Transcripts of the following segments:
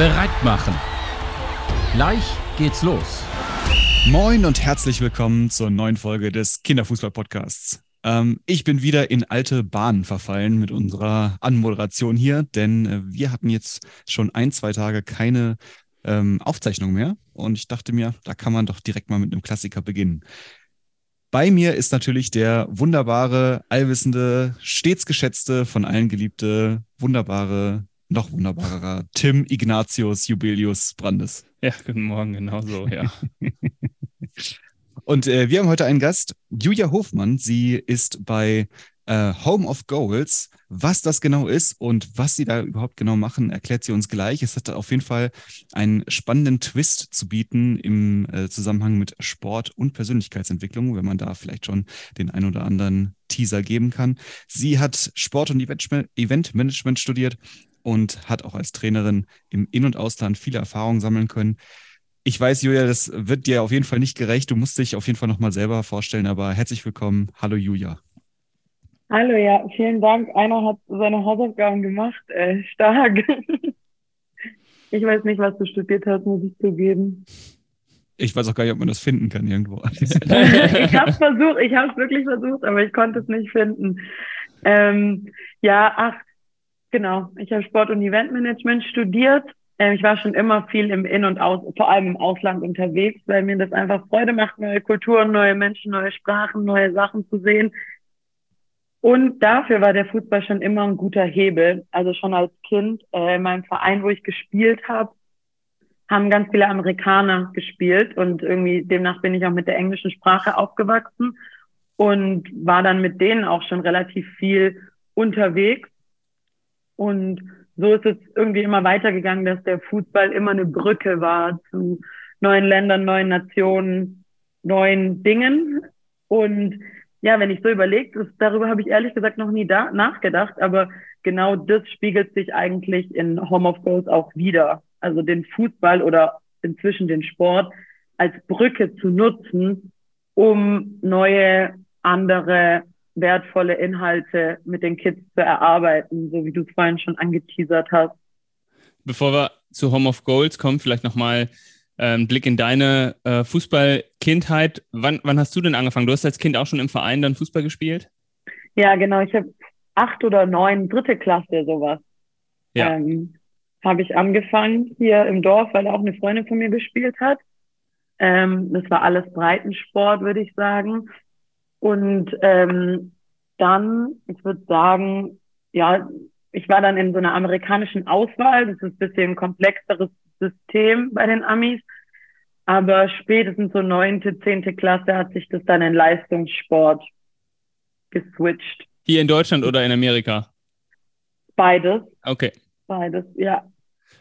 bereit machen. Gleich geht's los. Moin und herzlich willkommen zur neuen Folge des Kinderfußball-Podcasts. Ähm, ich bin wieder in alte Bahnen verfallen mit unserer Anmoderation hier, denn äh, wir hatten jetzt schon ein, zwei Tage keine ähm, Aufzeichnung mehr und ich dachte mir, da kann man doch direkt mal mit einem Klassiker beginnen. Bei mir ist natürlich der wunderbare, allwissende, stets geschätzte, von allen geliebte, wunderbare, noch wunderbarer Tim Ignatius Jubilius Brandes. Ja, guten Morgen, genau so, ja. Und äh, wir haben heute einen Gast, Julia Hofmann. Sie ist bei äh, Home of Goals. Was das genau ist und was sie da überhaupt genau machen, erklärt sie uns gleich. Es hat auf jeden Fall einen spannenden Twist zu bieten im äh, Zusammenhang mit Sport und Persönlichkeitsentwicklung, wenn man da vielleicht schon den ein oder anderen Teaser geben kann. Sie hat Sport- und Eventmanagement studiert und hat auch als Trainerin im In- und Ausland viele Erfahrungen sammeln können. Ich weiß, Julia, das wird dir auf jeden Fall nicht gerecht. Du musst dich auf jeden Fall nochmal selber vorstellen, aber herzlich willkommen. Hallo, Julia. Hallo, ja, vielen Dank. Einer hat seine Hausaufgaben gemacht. Äh, stark. ich weiß nicht, was du studiert hast, muss ich zugeben. Ich weiß auch gar nicht, ob man das finden kann irgendwo. ich habe es versucht, ich habe es wirklich versucht, aber ich konnte es nicht finden. Ähm, ja, ach, genau. Ich habe Sport- und Eventmanagement studiert. Ähm, ich war schon immer viel im In- und Aus, vor allem im Ausland unterwegs, weil mir das einfach Freude macht, neue Kulturen, neue Menschen, neue Sprachen, neue Sachen zu sehen. Und dafür war der Fußball schon immer ein guter Hebel. Also schon als Kind äh, in meinem Verein, wo ich gespielt habe, haben ganz viele Amerikaner gespielt und irgendwie demnach bin ich auch mit der englischen Sprache aufgewachsen und war dann mit denen auch schon relativ viel unterwegs. Und so ist es irgendwie immer weitergegangen, dass der Fußball immer eine Brücke war zu neuen Ländern, neuen Nationen, neuen Dingen. Und ja, wenn ich so überlege, darüber habe ich ehrlich gesagt noch nie da, nachgedacht, aber genau das spiegelt sich eigentlich in Home of Goals auch wieder. Also den Fußball oder inzwischen den Sport als Brücke zu nutzen, um neue, andere, wertvolle Inhalte mit den Kids zu erarbeiten, so wie du es vorhin schon angeteasert hast. Bevor wir zu Home of Goals kommen, vielleicht nochmal ein Blick in deine äh, Fußballkindheit. Wann, wann hast du denn angefangen? Du hast als Kind auch schon im Verein dann Fußball gespielt? Ja, genau. Ich habe acht oder neun, dritte Klasse sowas. Ja. Ähm, habe ich angefangen hier im Dorf, weil auch eine Freundin von mir gespielt hat. Ähm, das war alles Breitensport, würde ich sagen. Und ähm, dann, ich würde sagen, ja, ich war dann in so einer amerikanischen Auswahl. Das ist ein bisschen komplexeres System bei den Amis. Aber spätestens so neunte, zehnte Klasse hat sich das dann in Leistungssport geswitcht. Hier in Deutschland oder in Amerika? Beides. Okay. Beides, ja.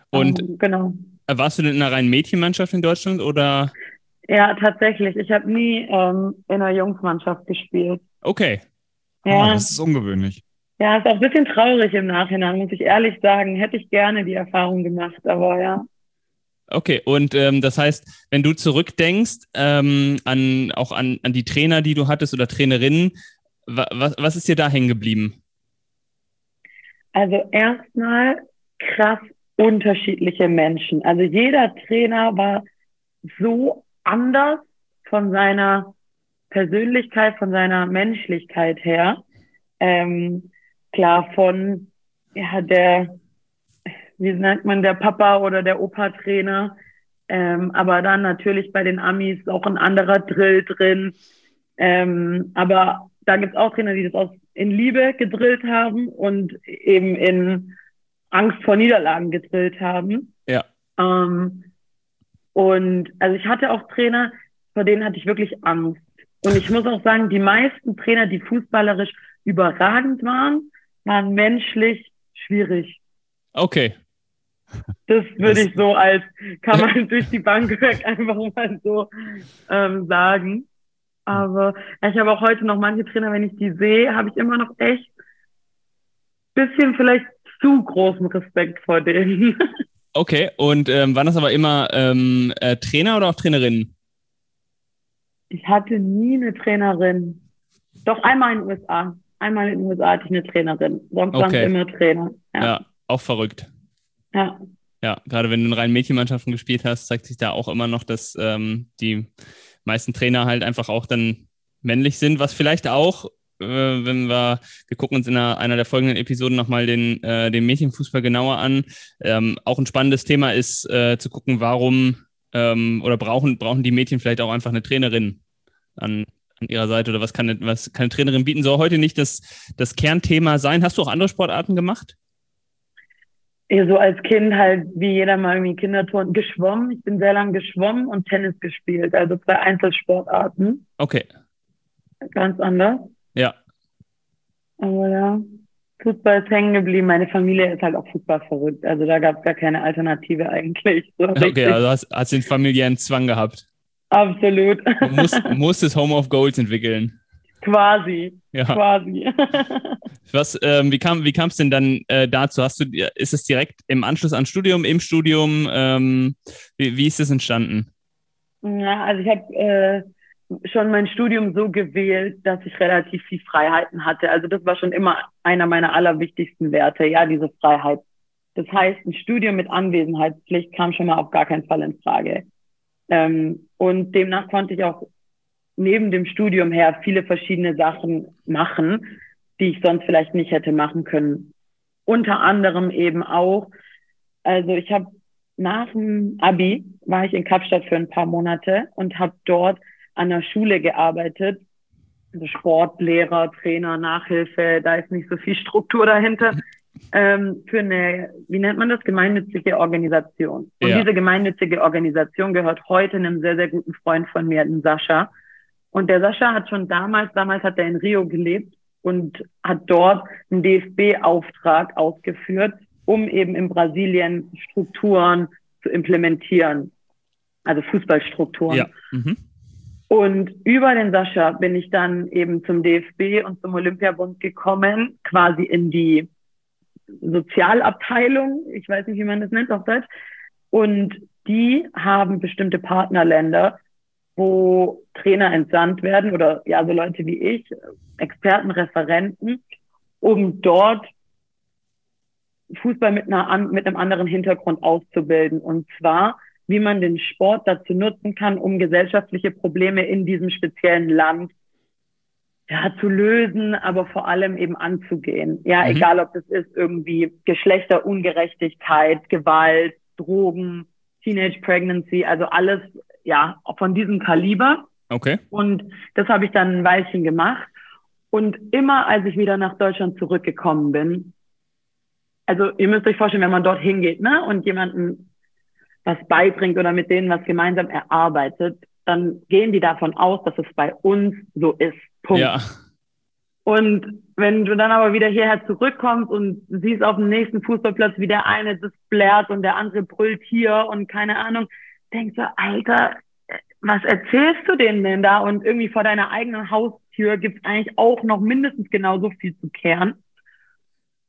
Und um, genau. warst du denn in einer reinen Mädchenmannschaft in Deutschland oder? Ja, tatsächlich. Ich habe nie ähm, in einer Jungsmannschaft gespielt. Okay. Ja. Oh, das ist ungewöhnlich. Ja, ist auch ein bisschen traurig im Nachhinein, muss ich ehrlich sagen. Hätte ich gerne die Erfahrung gemacht, aber ja. Okay, und ähm, das heißt, wenn du zurückdenkst ähm, an auch an, an die Trainer, die du hattest oder Trainerinnen, wa was, was ist dir da hängen geblieben? Also erstmal krass unterschiedliche Menschen. Also jeder Trainer war so anders von seiner Persönlichkeit, von seiner Menschlichkeit her. Ähm, klar, von ja, der wie nennt man, der Papa oder der Opa-Trainer. Ähm, aber dann natürlich bei den Amis auch ein anderer Drill drin. Ähm, aber da gibt's auch Trainer, die das aus in Liebe gedrillt haben und eben in Angst vor Niederlagen gedrillt haben. Ja. Ähm, und also ich hatte auch Trainer, vor denen hatte ich wirklich Angst. Und ich muss auch sagen, die meisten Trainer, die fußballerisch überragend waren, waren menschlich schwierig. Okay. Das würde ich so als, kann man durch die Bank weg einfach mal so ähm, sagen. Aber ich habe auch heute noch manche Trainer, wenn ich die sehe, habe ich immer noch echt bisschen vielleicht zu großen Respekt vor denen. Okay, und ähm, waren das aber immer ähm, äh, Trainer oder auch Trainerinnen? Ich hatte nie eine Trainerin. Doch einmal in den USA. Einmal in den USA hatte ich eine Trainerin. Sonst waren Okay. es immer Trainer. Ja. Ja. auch verrückt. ja. Ja, gerade wenn du in reinen Mädchenmannschaften gespielt hast, zeigt sich da auch immer noch, dass ähm, die meisten Trainer halt einfach auch dann männlich sind, was vielleicht auch, äh, wenn wir, wir gucken uns in einer, einer der folgenden Episoden nochmal den, äh, den Mädchenfußball genauer an, ähm, auch ein spannendes Thema ist, äh, zu gucken, warum ähm, oder brauchen, brauchen die Mädchen vielleicht auch einfach eine Trainerin an, an ihrer Seite oder was kann, eine, was kann eine Trainerin bieten? Soll heute nicht das, das Kernthema sein? Hast du auch andere Sportarten gemacht? Ja, so als Kind halt, wie jeder mal irgendwie Kinderturnen, geschwommen. Ich bin sehr lange geschwommen und Tennis gespielt, also zwei Einzelsportarten. Okay. Ganz anders. Ja. Aber ja, Fußball ist hängen geblieben. Meine Familie ist halt auch Fußball verrückt. Also da gab es gar keine Alternative eigentlich. So Okay, richtig. also hast, hast den familiären Zwang gehabt. Absolut. Du musst, das Home of Goals entwickeln. quasi. Ja. Quasi. Was, ähm, wie kam wie es denn dann äh, dazu? Hast du, ist es direkt im Anschluss an Studium, im Studium? Ähm, wie, wie ist es entstanden? Ja, also ich habe äh, schon mein Studium so gewählt, dass ich relativ viel Freiheiten hatte. Also das war schon immer einer meiner allerwichtigsten Werte, ja, diese Freiheit. Das heißt, ein Studium mit Anwesenheitspflicht kam schon mal auf gar keinen Fall in Frage. Ähm, und demnach konnte ich auch neben dem Studium her viele verschiedene Sachen machen, die ich sonst vielleicht nicht hätte machen können. Unter anderem eben auch, also ich habe nach dem Abi war ich in Kapstadt für ein paar Monate und habe dort an der Schule gearbeitet. Also Sportlehrer, Trainer, Nachhilfe, da ist nicht so viel Struktur dahinter. Ähm, für eine, wie nennt man das, gemeinnützige Organisation. Und Ja. diese gemeinnützige Organisation gehört heute einem sehr, sehr guten Freund von mir, dem Sascha. Und der Sascha hat schon damals, damals hat er in Rio gelebt und hat dort einen DFB-Auftrag ausgeführt, um eben in Brasilien Strukturen zu implementieren. Also Fußballstrukturen. Ja. Mhm. Und über den Sascha bin ich dann eben zum DFB und zum Olympiabund gekommen, quasi in die Sozialabteilung. Ich weiß nicht, wie man das nennt auf Deutsch. Und die haben bestimmte Partnerländer, wo Trainer entsandt werden oder ja, so Leute wie ich, Experten, Referenten, um dort Fußball mit, einer, mit einem anderen Hintergrund auszubilden. Und zwar, wie man den Sport dazu nutzen kann, um gesellschaftliche Probleme in diesem speziellen Land ja, zu lösen, aber vor allem eben anzugehen. Ja, Mhm. egal ob das ist irgendwie Geschlechterungerechtigkeit, Gewalt, Drogen, Teenage Pregnancy, also alles ja von diesem Kaliber. Okay. Und das habe ich dann ein Weilchen gemacht. Und immer als ich wieder nach Deutschland zurückgekommen bin, also ihr müsst euch vorstellen, wenn man dort hingeht ne, und jemanden was beibringt oder mit denen was gemeinsam erarbeitet, dann gehen die davon aus, dass es bei uns so ist. Punkt. Ja. Und wenn du dann aber wieder hierher zurückkommst und siehst auf dem nächsten Fußballplatz, wie der eine das blärt und der andere brüllt hier und keine Ahnung, denkst du, Alter, was erzählst du denen denn da? Und irgendwie vor deiner eigenen Haustür gibt's eigentlich auch noch mindestens genauso viel zu kehren.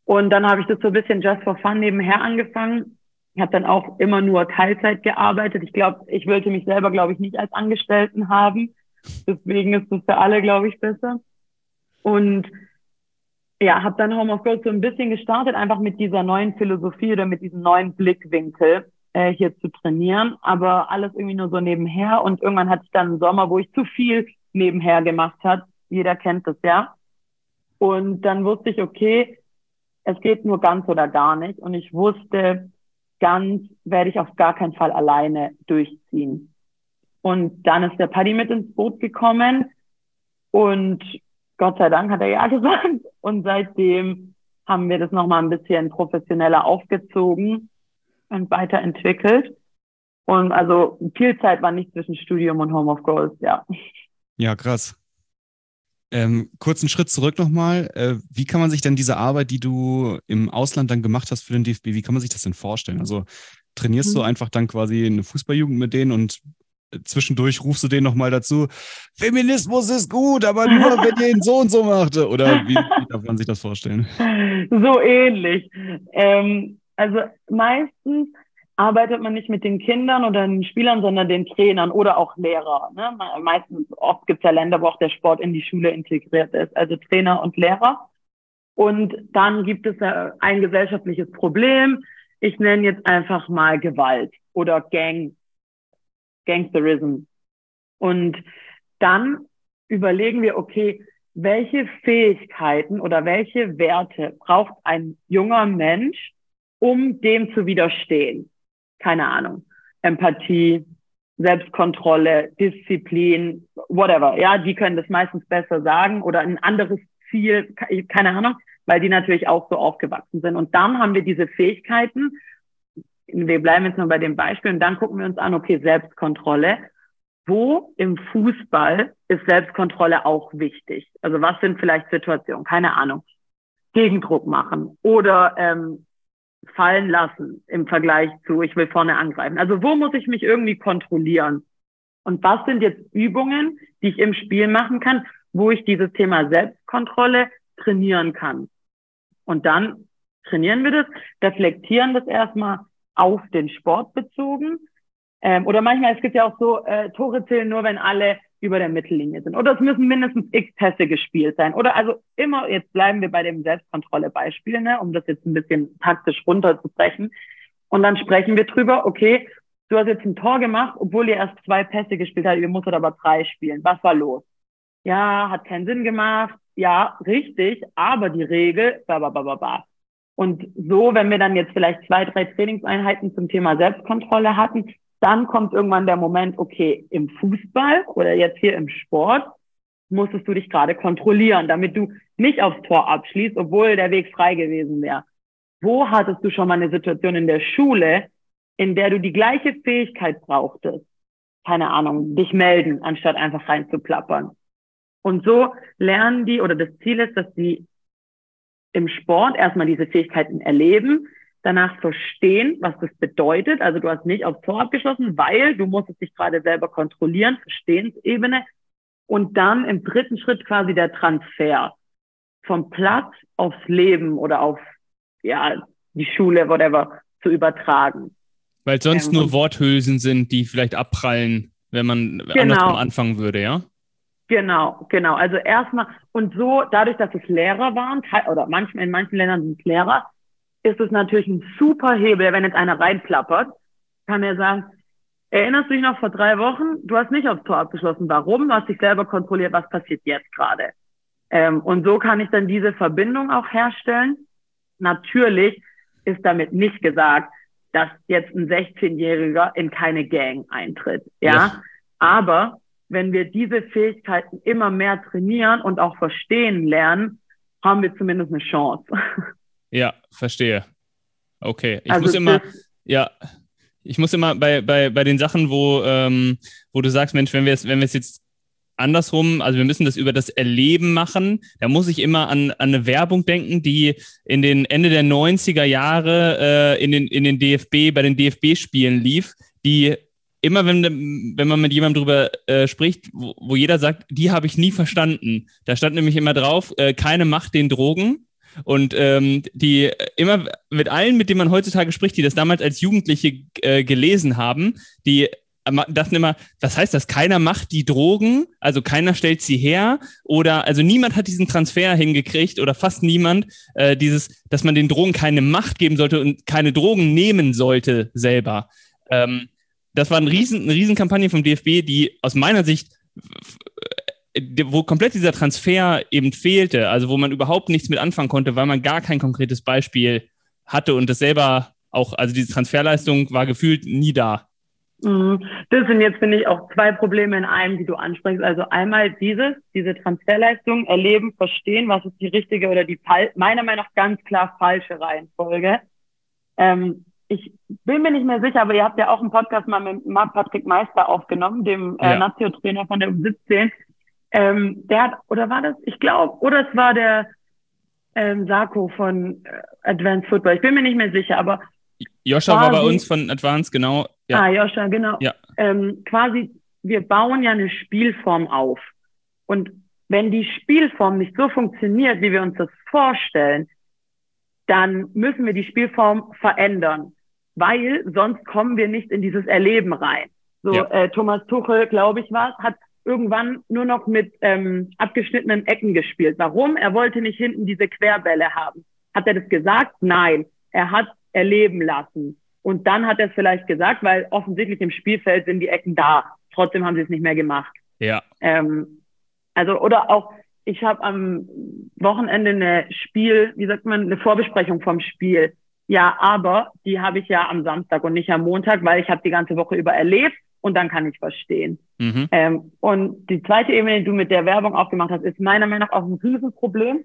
Und dann habe ich das so ein bisschen just for fun nebenher angefangen. Ich habe dann auch immer nur Teilzeit gearbeitet. Ich glaube, ich wollte mich selber, glaube ich, nicht als Angestellten haben. Deswegen ist das für alle, glaube ich, besser. Und ja, habe dann Home of Gold so ein bisschen gestartet, einfach mit dieser neuen Philosophie oder mit diesem neuen Blickwinkel äh, hier zu trainieren. Aber alles irgendwie nur so nebenher. Und irgendwann hatte ich dann einen Sommer, wo ich zu viel nebenher gemacht hat. Jeder kennt das, ja. Und dann wusste ich, okay, es geht nur ganz oder gar nicht. Und ich wusste, ganz werde ich auf gar keinen Fall alleine durchziehen. Und dann ist der Paddy mit ins Boot gekommen und Gott sei Dank hat er ja gesagt. Und seitdem haben wir das nochmal ein bisschen professioneller aufgezogen und weiterentwickelt. Und also viel Zeit war nicht zwischen Studium und Home of Goals, ja. Ja, krass. Ähm, kurzen Schritt zurück nochmal. Äh, wie kann man sich denn diese Arbeit, die du im Ausland dann gemacht hast für den DFB, wie kann man sich das denn vorstellen? Also trainierst du Mhm. einfach dann quasi eine Fußballjugend mit denen und äh, zwischendurch rufst du denen nochmal dazu, Feminismus ist gut, aber nur, wenn ihr ihn so und so macht. Oder wie, wie darf man sich das vorstellen? so ähnlich. Ähm, also meistens arbeitet man nicht mit den Kindern oder den Spielern, sondern den Trainern oder auch Lehrer. Ne? Me- Meistens, oft gibt es ja Länder, wo auch der Sport in die Schule integriert ist, also Trainer und Lehrer. Und dann gibt es ja ein gesellschaftliches Problem. ich nenne jetzt einfach mal Gewalt oder Gang, Gangsterism. Und dann überlegen wir, okay, welche Fähigkeiten oder welche Werte braucht ein junger Mensch, um dem zu widerstehen? Keine Ahnung. Empathie, Selbstkontrolle, Disziplin, whatever. Ja, die können das meistens besser sagen oder ein anderes Ziel, keine Ahnung, weil die natürlich auch so aufgewachsen sind. Und dann haben wir diese Fähigkeiten. Wir bleiben jetzt mal bei dem Beispiel und dann gucken wir uns an, okay, Selbstkontrolle. Wo im Fußball ist Selbstkontrolle auch wichtig? Also was sind vielleicht Situationen? Keine Ahnung. Gegendruck machen oder ähm, fallen lassen im Vergleich zu, ich will vorne angreifen. Also wo muss ich mich irgendwie kontrollieren? Und was sind jetzt Übungen, die ich im Spiel machen kann, wo ich dieses Thema Selbstkontrolle trainieren kann? Und dann trainieren wir das, reflektieren das erstmal auf den Sport bezogen. Ähm, oder manchmal, es gibt ja auch so, äh, Tore zählen nur, wenn alle über der Mittellinie sind. Oder es müssen mindestens x Pässe gespielt sein. Oder also immer, jetzt bleiben wir bei dem Selbstkontrolle-Beispiel, ne, um das jetzt ein bisschen taktisch runterzubrechen. Und dann sprechen wir drüber, okay, du hast jetzt ein Tor gemacht, obwohl ihr erst zwei Pässe gespielt habt, ihr musstet aber drei spielen. Was war los? Ja, hat keinen Sinn gemacht. Ja, richtig, aber die Regel, ba, ba, ba, ba, ba. Und so, wenn wir dann jetzt vielleicht zwei, drei Trainingseinheiten zum Thema Selbstkontrolle hatten, dann kommt irgendwann der Moment, okay, im Fußball oder jetzt hier im Sport musstest du dich gerade kontrollieren, damit du nicht aufs Tor abschließt, obwohl der Weg frei gewesen wäre. Wo hattest du schon mal eine Situation in der Schule, in der du die gleiche Fähigkeit brauchtest? Keine Ahnung, dich melden, anstatt einfach reinzuplappern. Und so lernen die, oder das Ziel ist, dass sie im Sport erstmal diese Fähigkeiten erleben, danach verstehen, was das bedeutet. Also du hast nicht aufs Tor abgeschlossen, weil du musstest dich gerade selber kontrollieren, Verstehensebene. Und dann im dritten Schritt quasi der Transfer vom Platz aufs Leben oder auf ja die Schule, whatever, zu übertragen. Weil sonst ähm, nur Worthülsen sind, die vielleicht abprallen, wenn man genau. andersrum anfangen würde, ja? Genau, genau. Also erstmal, und so, dadurch, dass es Lehrer waren, oder manchmal in manchen Ländern sind es Lehrer, ist es natürlich ein super Hebel, wenn jetzt einer reinplappert, kann er sagen, erinnerst du dich noch vor drei Wochen? Du hast nicht aufs Tor abgeschlossen. Warum? Du hast dich selber kontrolliert, was passiert jetzt gerade. Ähm, und so kann ich dann diese Verbindung auch herstellen. Natürlich ist damit nicht gesagt, dass jetzt ein 16-Jähriger in keine Gang eintritt. Ja? ja. Aber wenn wir diese Fähigkeiten immer mehr trainieren und auch verstehen lernen, haben wir zumindest eine Chance. Ja, verstehe. Okay. Ich also muss immer, ja, ich muss immer bei, bei, bei den Sachen, wo, ähm, wo du sagst, Mensch, wenn wir es, wenn wir es jetzt andersrum, also wir müssen das über das Erleben machen. Da muss ich immer an, an eine Werbung denken, die in den Ende der 90er Jahre äh, in, den, in den DFB, bei den DFB-Spielen lief, die immer, wenn, wenn man mit jemandem drüber äh, spricht, wo, wo jeder sagt, die habe ich nie verstanden. Da stand nämlich immer drauf, äh, keine Macht den Drogen. Und ähm, die immer mit allen, mit denen man heutzutage spricht, die das damals als Jugendliche äh, gelesen haben, die dachten immer, was heißt das? Keiner macht die Drogen, also keiner stellt sie her oder also niemand hat diesen Transfer hingekriegt oder fast niemand, äh, dieses, dass man den Drogen keine Macht geben sollte und keine Drogen nehmen sollte selber. Ähm, das war ein riesen, eine Riesenkampagne vom DFB, die aus meiner Sicht wo komplett dieser Transfer eben fehlte, also wo man überhaupt nichts mit anfangen konnte, weil man gar kein konkretes Beispiel hatte und das selber auch, also diese Transferleistung war gefühlt nie da. Mhm. Das sind jetzt, finde ich, auch zwei Probleme in einem, die du ansprichst. Also einmal dieses, diese Transferleistung, erleben, verstehen, was ist die richtige oder die meiner Meinung nach ganz klar falsche Reihenfolge. Ähm, ich bin mir nicht mehr sicher, aber ihr habt ja auch einen Podcast mal mit Patrick Meister aufgenommen, dem äh, ja. Nazio-Trainer von der U17. Ähm, der hat, oder war das, ich glaube, oder es war der ähm, Sarko von äh, Advanced Football. Ich bin mir nicht mehr sicher, aber. Joscha war bei uns von Advanced, genau. Ja. Ah, Joscha, genau. Ja. Ähm, quasi, wir bauen ja eine Spielform auf. Und wenn die Spielform nicht so funktioniert, wie wir uns das vorstellen, dann müssen wir die Spielform verändern, weil sonst kommen wir nicht in dieses Erleben rein. So, ja. äh, Thomas Tuchel, glaube ich, war hat irgendwann nur noch mit ähm, abgeschnittenen Ecken gespielt. Warum? Er wollte nicht hinten diese Querbälle haben. Hat er das gesagt? Nein. Er hat erleben lassen. Und dann hat er es vielleicht gesagt, weil offensichtlich im Spielfeld sind die Ecken da. Trotzdem haben sie es nicht mehr gemacht. Ja. Ähm, also, oder auch, ich habe am Wochenende eine Spiel, wie sagt man, eine Vorbesprechung vom Spiel. Ja, aber die habe ich ja am Samstag und nicht am Montag, weil ich habe die ganze Woche über erlebt und dann kann ich verstehen. Mhm. Ähm, und die zweite Ebene, die du mit der Werbung aufgemacht hast, ist meiner Meinung nach auch ein Riesenproblem,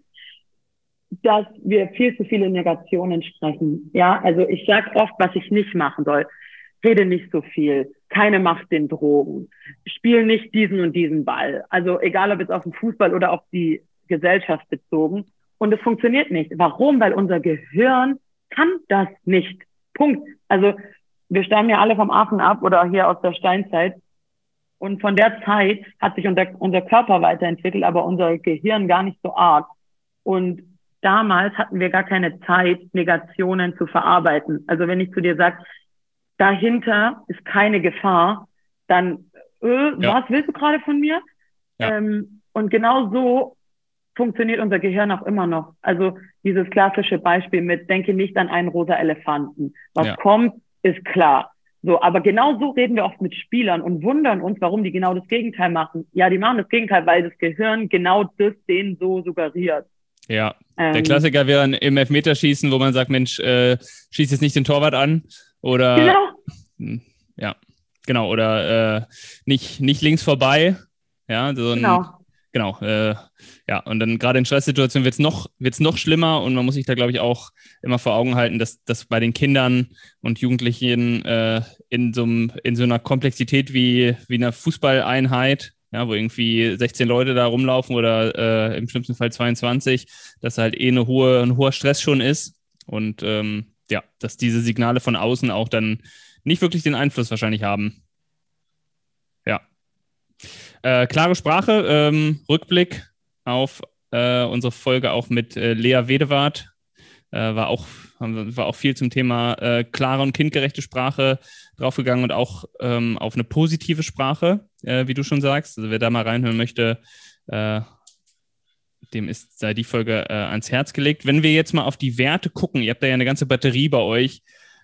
dass wir viel zu viele Negationen sprechen. Ja, also ich sage oft, was ich nicht machen soll. Rede nicht so viel, keine Macht den Drogen, spiel nicht diesen und diesen Ball. Also egal, ob jetzt auf den Fußball oder auf die Gesellschaft bezogen. Und es funktioniert nicht. Warum? Weil unser Gehirn kann das nicht. Punkt. Also wir stammen ja alle vom Affen ab oder hier aus der Steinzeit. Und von der Zeit hat sich unser, unser Körper weiterentwickelt, aber unser Gehirn gar nicht so arg. Und damals hatten wir gar keine Zeit, Negationen zu verarbeiten. Also wenn ich zu dir sage, dahinter ist keine Gefahr, dann, äh, ja. was willst du gerade von mir? Ja. Ähm, und genau so funktioniert unser Gehirn auch immer noch. Also dieses klassische Beispiel mit, denke nicht an einen rosa Elefanten. Was ja. kommt, ist klar. So, aber genau so reden wir oft mit Spielern und wundern uns, warum die genau das Gegenteil machen. Ja, die machen das Gegenteil, weil das Gehirn genau das denen so suggeriert. Ja, ähm, der Klassiker wäre im Elfmeterschießen, wo man sagt, Mensch, äh, schieß jetzt nicht den Torwart an oder genau. Hm, ja, genau, oder äh, nicht, nicht links vorbei. Ja, so ein, genau genau, äh, ja, und dann gerade in Stresssituationen wird es noch, wird's noch schlimmer und man muss sich da, glaube ich, auch immer vor Augen halten, dass, dass bei den Kindern und Jugendlichen äh, in, so in so einer Komplexität wie, wie einer Fußballeinheit, ja, wo irgendwie 16 Leute da rumlaufen oder äh, im schlimmsten Fall 22, dass halt eh eine hohe, ein hoher Stress schon ist und ähm, ja, dass diese Signale von außen auch dann nicht wirklich den Einfluss wahrscheinlich haben. Äh, klare Sprache, ähm, Rückblick auf äh, unsere Folge auch mit äh, Lea Wedewart. Äh, war, auch, war auch viel zum Thema äh, klare und kindgerechte Sprache draufgegangen und auch ähm, auf eine positive Sprache, äh, wie du schon sagst. Also wer da mal reinhören möchte, dem ist sei die Folge ans Herz gelegt. Wenn wir jetzt mal auf die Werte gucken, ihr habt da ja eine ganze Batterie bei euch,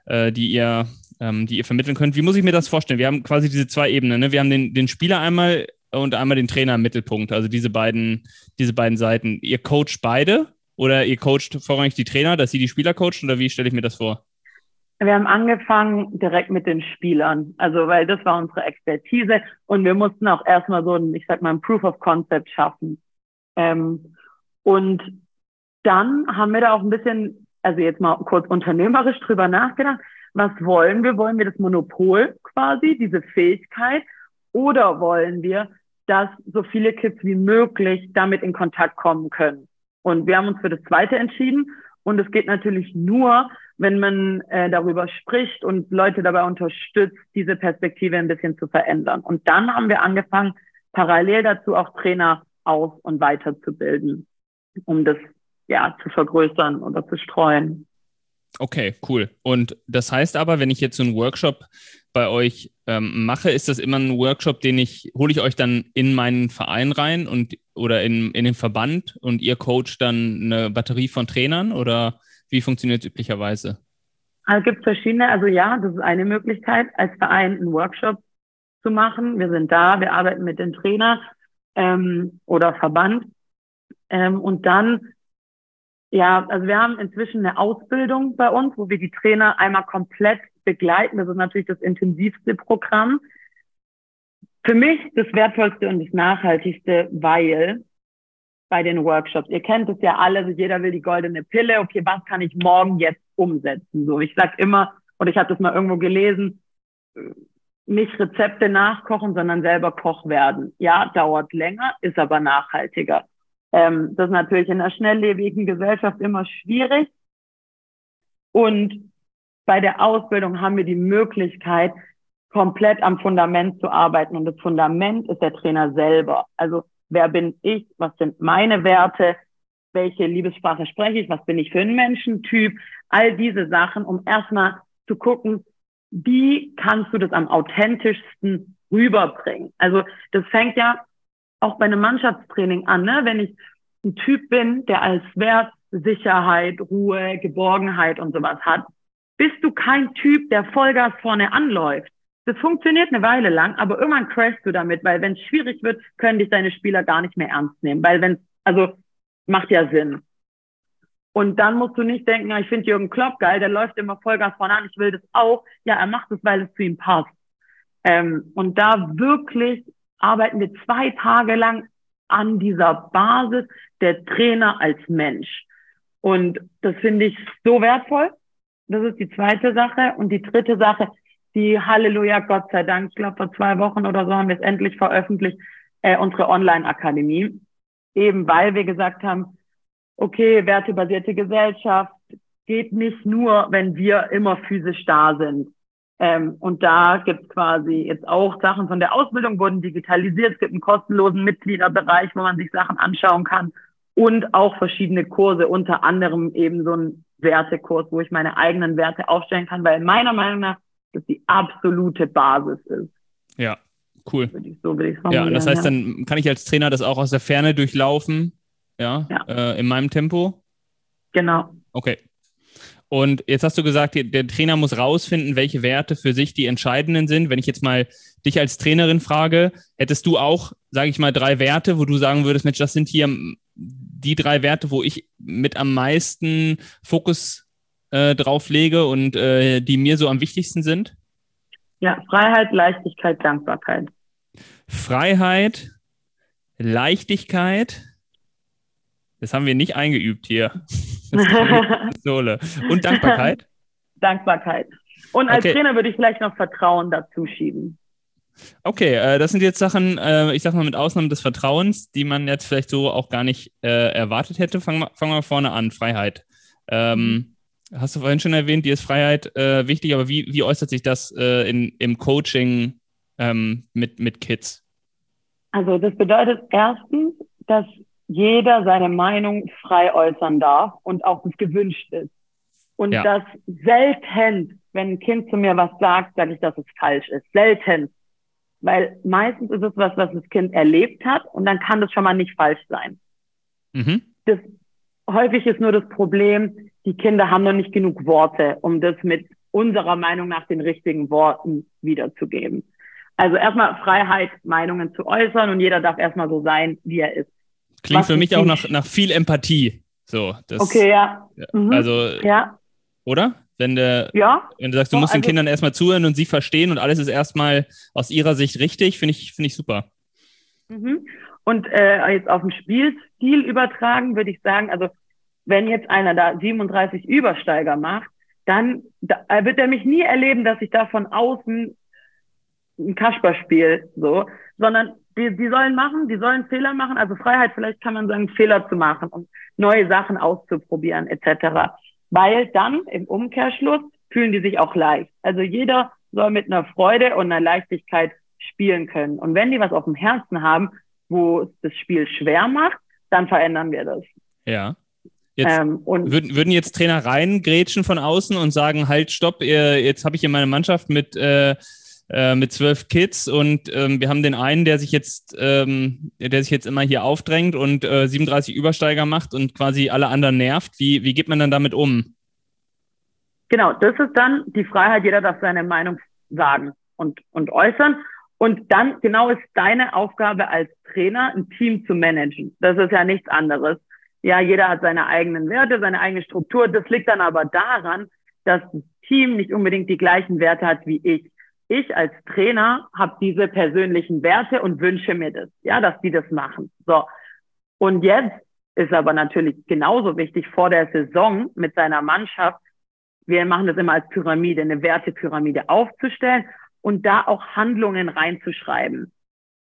die ihr ähm, die ihr vermitteln könnt. Wie muss ich mir das vorstellen? Wir haben quasi diese zwei Ebenen. Ne? Wir haben den, den Spieler einmal und einmal den Trainer im Mittelpunkt. Also diese beiden, diese beiden Seiten. Ihr coacht beide oder ihr coacht vorrangig die Trainer, dass sie die Spieler coachen oder wie stelle ich mir das vor? Wir haben angefangen direkt mit den Spielern, also weil das war unsere Expertise und wir mussten auch erstmal so ein, ich sag mal, ein Proof of Concept schaffen. Ähm, und dann haben wir da auch ein bisschen, also jetzt mal kurz unternehmerisch drüber nachgedacht, was wollen wir? Wollen wir das Monopol quasi, diese Fähigkeit? Oder wollen wir, dass so viele Kids wie möglich damit in Kontakt kommen können? Und wir haben uns für das Zweite entschieden. Und es geht natürlich nur, wenn man äh, darüber spricht und Leute dabei unterstützt, diese Perspektive ein bisschen zu verändern. Und dann haben wir angefangen, parallel dazu auch Trainer aus- und weiterzubilden, um das ja zu vergrößern oder zu streuen. Okay, cool. Und das heißt aber, wenn ich jetzt so einen Workshop bei euch ähm, mache, ist das immer ein Workshop, den ich, hole ich euch dann in meinen Verein rein und oder in, in den Verband und ihr coacht dann eine Batterie von Trainern oder wie funktioniert es üblicherweise? Also es gibt verschiedene, also ja, das ist eine Möglichkeit, als Verein einen Workshop zu machen. Wir sind da, wir arbeiten mit den Trainern ähm, oder Verband. Ähm, und dann ja, also wir haben inzwischen eine Ausbildung bei uns, wo wir die Trainer einmal komplett begleiten. Das ist natürlich das intensivste Programm. Für mich das wertvollste und das nachhaltigste, weil bei den Workshops, ihr kennt es ja alle, also jeder will die goldene Pille. Okay, was kann ich morgen jetzt umsetzen? So, ich sag immer, oder ich habe das mal irgendwo gelesen, nicht Rezepte nachkochen, sondern selber Koch werden. Ja, dauert länger, ist aber nachhaltiger. Ähm, das ist natürlich in einer schnelllebigen Gesellschaft immer schwierig. Und bei der Ausbildung haben wir die Möglichkeit, komplett am Fundament zu arbeiten. Und das Fundament ist der Trainer selber. Also wer bin ich? Was sind meine Werte? Welche Liebessprache spreche ich? Was bin ich für ein Menschentyp? All diese Sachen, um erstmal zu gucken, wie kannst du das am authentischsten rüberbringen? Also das fängt ja auch bei einem Mannschaftstraining an, ne? wenn ich ein Typ bin, der als Wert Sicherheit, Ruhe, Geborgenheit und sowas hat, bist du kein Typ, der Vollgas vorne anläuft. Das funktioniert eine Weile lang, aber irgendwann crashst du damit, weil wenn es schwierig wird, können dich deine Spieler gar nicht mehr ernst nehmen, weil wenn also macht ja Sinn. Und dann musst du nicht denken, ich finde Jürgen Klopp geil, der läuft immer Vollgas vorne an, ich will das auch. Ja, er macht es, weil es zu ihm passt. Ähm, und da wirklich arbeiten wir zwei Tage lang an dieser Basis der Trainer als Mensch. Und das finde ich so wertvoll. Das ist die zweite Sache. Und die dritte Sache, die Halleluja, Gott sei Dank, ich glaube vor zwei Wochen oder so haben wir es endlich veröffentlicht, äh, unsere Online-Akademie. Eben weil wir gesagt haben, okay, wertebasierte Gesellschaft geht nicht nur, wenn wir immer physisch da sind. Ähm, und da gibt es quasi jetzt auch Sachen von der Ausbildung wurden digitalisiert. Es gibt einen kostenlosen Mitgliederbereich, wo man sich Sachen anschauen kann und auch verschiedene Kurse, unter anderem eben so ein Wertekurs, wo ich meine eigenen Werte aufstellen kann, weil meiner Meinung nach das die absolute Basis ist. Ja, cool. ich, so will ich ja, das heißt, ja. dann kann ich als Trainer das auch aus der Ferne durchlaufen, ja, ja. Äh, in meinem Tempo. Genau. Okay. Und jetzt hast du gesagt, der Trainer muss rausfinden, welche Werte für sich die entscheidenden sind. Wenn ich jetzt mal dich als Trainerin frage, hättest du auch, sage ich mal, drei Werte, wo du sagen würdest, Mensch, das sind hier die drei Werte, wo ich mit am meisten Fokus äh, drauf lege und äh, die mir so am wichtigsten sind? Ja, Freiheit, Leichtigkeit, Dankbarkeit. Freiheit, Leichtigkeit. Das haben wir nicht eingeübt hier. Pistole. Und Dankbarkeit? Dankbarkeit. Und als okay. Trainer würde ich vielleicht noch Vertrauen dazu schieben. Okay, äh, das sind jetzt Sachen, äh, ich sag mal mit Ausnahme des Vertrauens, die man jetzt vielleicht so auch gar nicht äh, erwartet hätte. Fangen wir, fangen wir vorne an, Freiheit. Ähm, hast du vorhin schon erwähnt, dir ist Freiheit äh, wichtig, aber wie, wie äußert sich das äh, in, im Coaching ähm, mit, mit Kids? Also das bedeutet erstens, dass jeder seine Meinung frei äußern darf und auch es gewünscht ist. Und ja. dass selten, wenn ein Kind zu mir was sagt, sage ich, dass es falsch ist. Selten. Weil meistens ist es was, was das Kind erlebt hat und dann kann das schon mal nicht falsch sein. Mhm. Das, häufig ist nur das Problem, die Kinder haben noch nicht genug Worte, um das mit unserer Meinung nach den richtigen Worten wiederzugeben. Also erstmal Freiheit, Meinungen zu äußern und jeder darf erstmal so sein, wie er ist. Klingt für mich auch nach, nach viel Empathie. So, das, okay, ja. Mhm. Also, ja. oder? Wenn, der, ja. wenn du sagst, du musst also, den Kindern erstmal zuhören und sie verstehen und alles ist erstmal aus ihrer Sicht richtig, finde ich, finde ich super. Mhm. Und äh, jetzt auf den Spielstil übertragen, würde ich sagen, also wenn jetzt einer da 37 Übersteiger macht, dann da, wird er mich nie erleben, dass ich da von außen ein Kasperspiel, so, sondern die, die sollen machen, die sollen Fehler machen, also Freiheit, vielleicht kann man sagen, Fehler zu machen und neue Sachen auszuprobieren, etc weil dann im Umkehrschluss fühlen die sich auch leicht. Also jeder soll mit einer Freude und einer Leichtigkeit spielen können. Und wenn die was auf dem Herzen haben, wo es das Spiel schwer macht, dann verändern wir das. Ja. Jetzt ähm, und würden, würden jetzt Trainer reingrätschen von außen und sagen, halt, stopp, jetzt habe ich hier meine Mannschaft mit äh, äh, mit zwölf Kids und ähm, wir haben den einen, der sich jetzt, ähm, der sich jetzt immer hier aufdrängt und äh, 37 Übersteiger macht und quasi alle anderen nervt. Wie, wie geht man dann damit um? Genau, das ist dann die Freiheit, jeder darf seine Meinung sagen und, und äußern. Und dann genau ist deine Aufgabe als Trainer, ein Team zu managen. Das ist ja nichts anderes. Ja, jeder hat seine eigenen Werte, seine eigene Struktur. Das liegt dann aber daran, dass das Team nicht unbedingt die gleichen Werte hat wie ich ich als Trainer habe diese persönlichen Werte und wünsche mir das, ja, dass die das machen. So. Und jetzt ist aber natürlich genauso wichtig vor der Saison mit seiner Mannschaft, wir machen das immer als Pyramide, eine Wertepyramide aufzustellen und da auch Handlungen reinzuschreiben.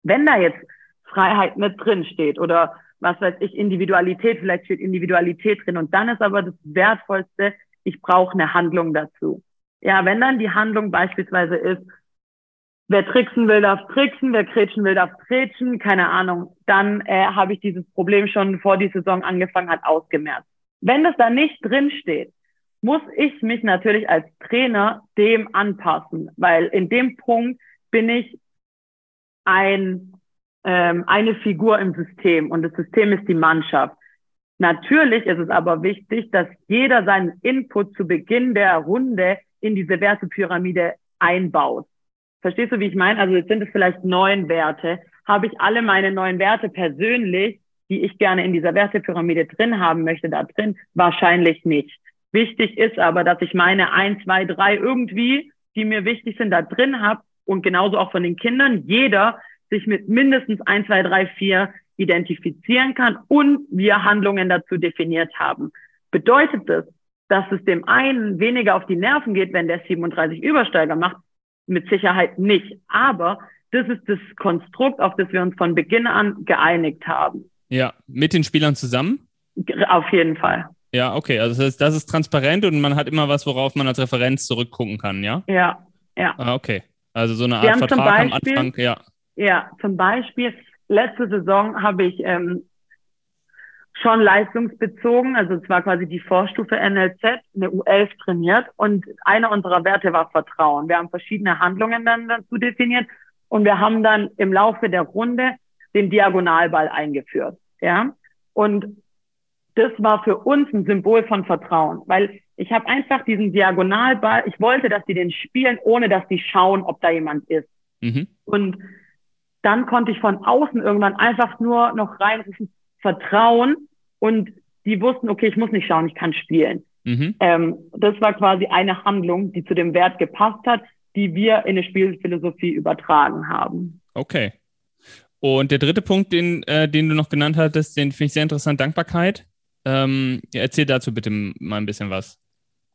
Wenn da jetzt Freiheit mit drin steht oder was weiß ich, Individualität, vielleicht steht Individualität drin und dann ist aber das Wertvollste, ich brauche eine Handlung dazu. Ja, wenn dann die Handlung beispielsweise ist, wer tricksen will, darf tricksen, wer kretschen will, darf kretschen, keine Ahnung, dann äh, habe ich dieses Problem schon vor die Saison angefangen hat ausgemerzt. Wenn das da nicht drin steht, muss ich mich natürlich als Trainer dem anpassen, weil in dem Punkt bin ich ein, ähm, eine Figur im System und das System ist die Mannschaft. Natürlich ist es aber wichtig, dass jeder seinen Input zu Beginn der Runde in diese Wertepyramide einbaut. Verstehst du, wie ich meine? Also jetzt sind es vielleicht neun Werte. Habe ich alle meine neun Werte persönlich, die ich gerne in dieser Wertepyramide drin haben möchte, da drin? Wahrscheinlich nicht. Wichtig ist aber, dass ich meine ein, zwei, drei irgendwie, die mir wichtig sind, da drin habe und genauso auch von den Kindern, jeder sich mit mindestens ein, zwei, drei, vier identifizieren kann und wir Handlungen dazu definiert haben. Bedeutet das, dass es dem einen weniger auf die Nerven geht, wenn der 37 Übersteiger macht? Mit Sicherheit nicht. Aber das ist das Konstrukt, auf das wir uns von Beginn an geeinigt haben. Ja, mit den Spielern zusammen? Auf jeden Fall. Ja, okay. Also das ist, das ist transparent und man hat immer was, worauf man als Referenz zurückgucken kann, ja? Ja, ja. Ah, okay. Also so eine Art Vertrag Beispiel, am Anfang, ja. Ja, zum Beispiel, letzte Saison habe ich ähm, schon leistungsbezogen, also es war quasi die Vorstufe NLZ, eine U11 trainiert und einer unserer Werte war Vertrauen. Wir haben verschiedene Handlungen dann dazu definiert und wir haben dann im Laufe der Runde den Diagonalball eingeführt, ja. Und das war für uns ein Symbol von Vertrauen, weil ich habe einfach diesen Diagonalball, ich wollte, dass die den spielen, ohne dass die schauen, ob da jemand ist. Mhm. Und dann konnte ich von außen irgendwann einfach nur noch reinrufen, Vertrauen und die wussten, okay, ich muss nicht schauen, ich kann spielen. Mhm. Ähm, das war quasi eine Handlung, die zu dem Wert gepasst hat, die wir in eine Spielphilosophie übertragen haben. Okay. Und der dritte Punkt, den, äh, den du noch genannt hattest, den finde ich sehr interessant, Dankbarkeit. Ähm, erzähl dazu bitte mal ein bisschen was.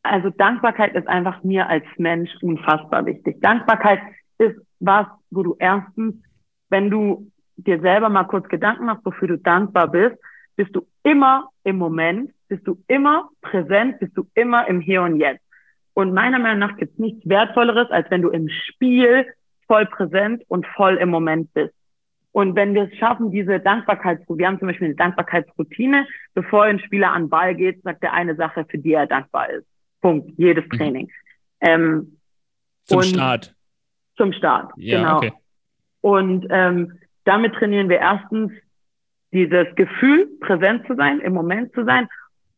Also Dankbarkeit ist einfach mir als Mensch unfassbar wichtig. Dankbarkeit ist was, wo du erstens, wenn du dir selber mal kurz Gedanken machst, wofür du dankbar bist, bist du immer im Moment, bist du immer präsent, bist du immer im Hier und Jetzt. Und meiner Meinung nach gibt es nichts Wertvolleres, als wenn du im Spiel voll präsent und voll im Moment bist. Und wenn wir es schaffen, diese Dankbarkeitsroutine, wir haben zum Beispiel eine Dankbarkeitsroutine, bevor ein Spieler an Ball geht, sagt er eine Sache, für die er dankbar ist. Punkt. Jedes mhm. Training. Mhm. Ähm, zum Start. Zum Start, ja, genau. Okay. Und ähm, damit trainieren wir erstens dieses Gefühl, präsent zu sein, im Moment zu sein.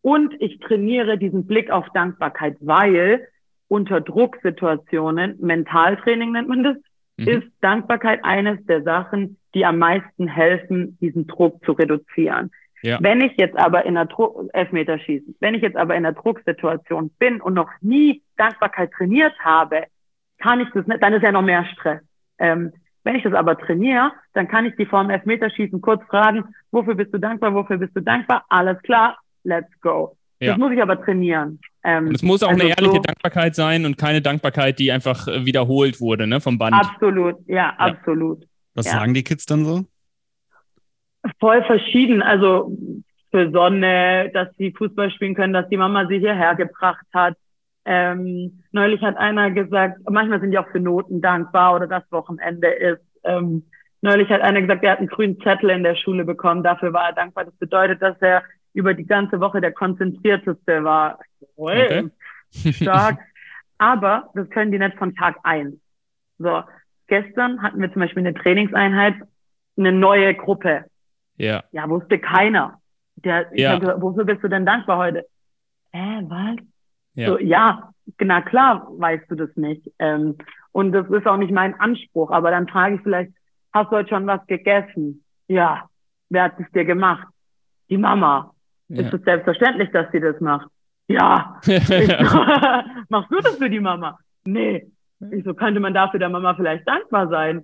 Und ich trainiere diesen Blick auf Dankbarkeit, weil unter Drucksituationen, Mentaltraining nennt man das, mhm. ist Dankbarkeit eines der Sachen, die am meisten helfen, diesen Druck zu reduzieren. Ja. Wenn ich jetzt aber in einer Druck, Elfmeterschießen, wenn ich jetzt aber in einer Drucksituation bin und noch nie Dankbarkeit trainiert habe, kann ich das nicht, dann ist ja noch mehr Stress. Ähm, wenn ich das aber trainiere, dann kann ich die Form Elfmeterschießen kurz fragen, wofür bist du dankbar, wofür bist du dankbar? Alles klar, let's go. Ja. Das muss ich aber trainieren. Ähm, es muss auch also eine ehrliche so, Dankbarkeit sein und keine Dankbarkeit, die einfach äh, wiederholt wurde, ne, vom Band. Absolut, ja, ja. absolut. Was ja. sagen die Kids dann so? Voll verschieden. Also für Sonne, dass sie Fußball spielen können, dass die Mama sie hierher gebracht hat. Ähm, neulich hat einer gesagt, manchmal sind die auch für Noten dankbar oder das Wochenende ist. Ähm, neulich hat einer gesagt, er hat einen grünen Zettel in der Schule bekommen, dafür war er dankbar. Das bedeutet, dass er über die ganze Woche der konzentrierteste war. Okay. Stark. Aber das können die nicht von Tag eins. So, gestern hatten wir zum Beispiel eine Trainingseinheit, eine neue Gruppe. Ja. Ja, wusste keiner. Der, ja. Gesagt, wofür bist du denn dankbar heute? Äh, was? Ja. So, ja, na klar weißt du das nicht. Ähm, und das ist auch nicht mein Anspruch. Aber dann frage ich vielleicht, hast du heute schon was gegessen? Ja. Wer hat es dir gemacht? Die Mama. Ja. Ist es selbstverständlich, dass sie das macht? Ja. ich, machst du das für die Mama? Nee. Ich so, könnte man dafür der Mama vielleicht dankbar sein?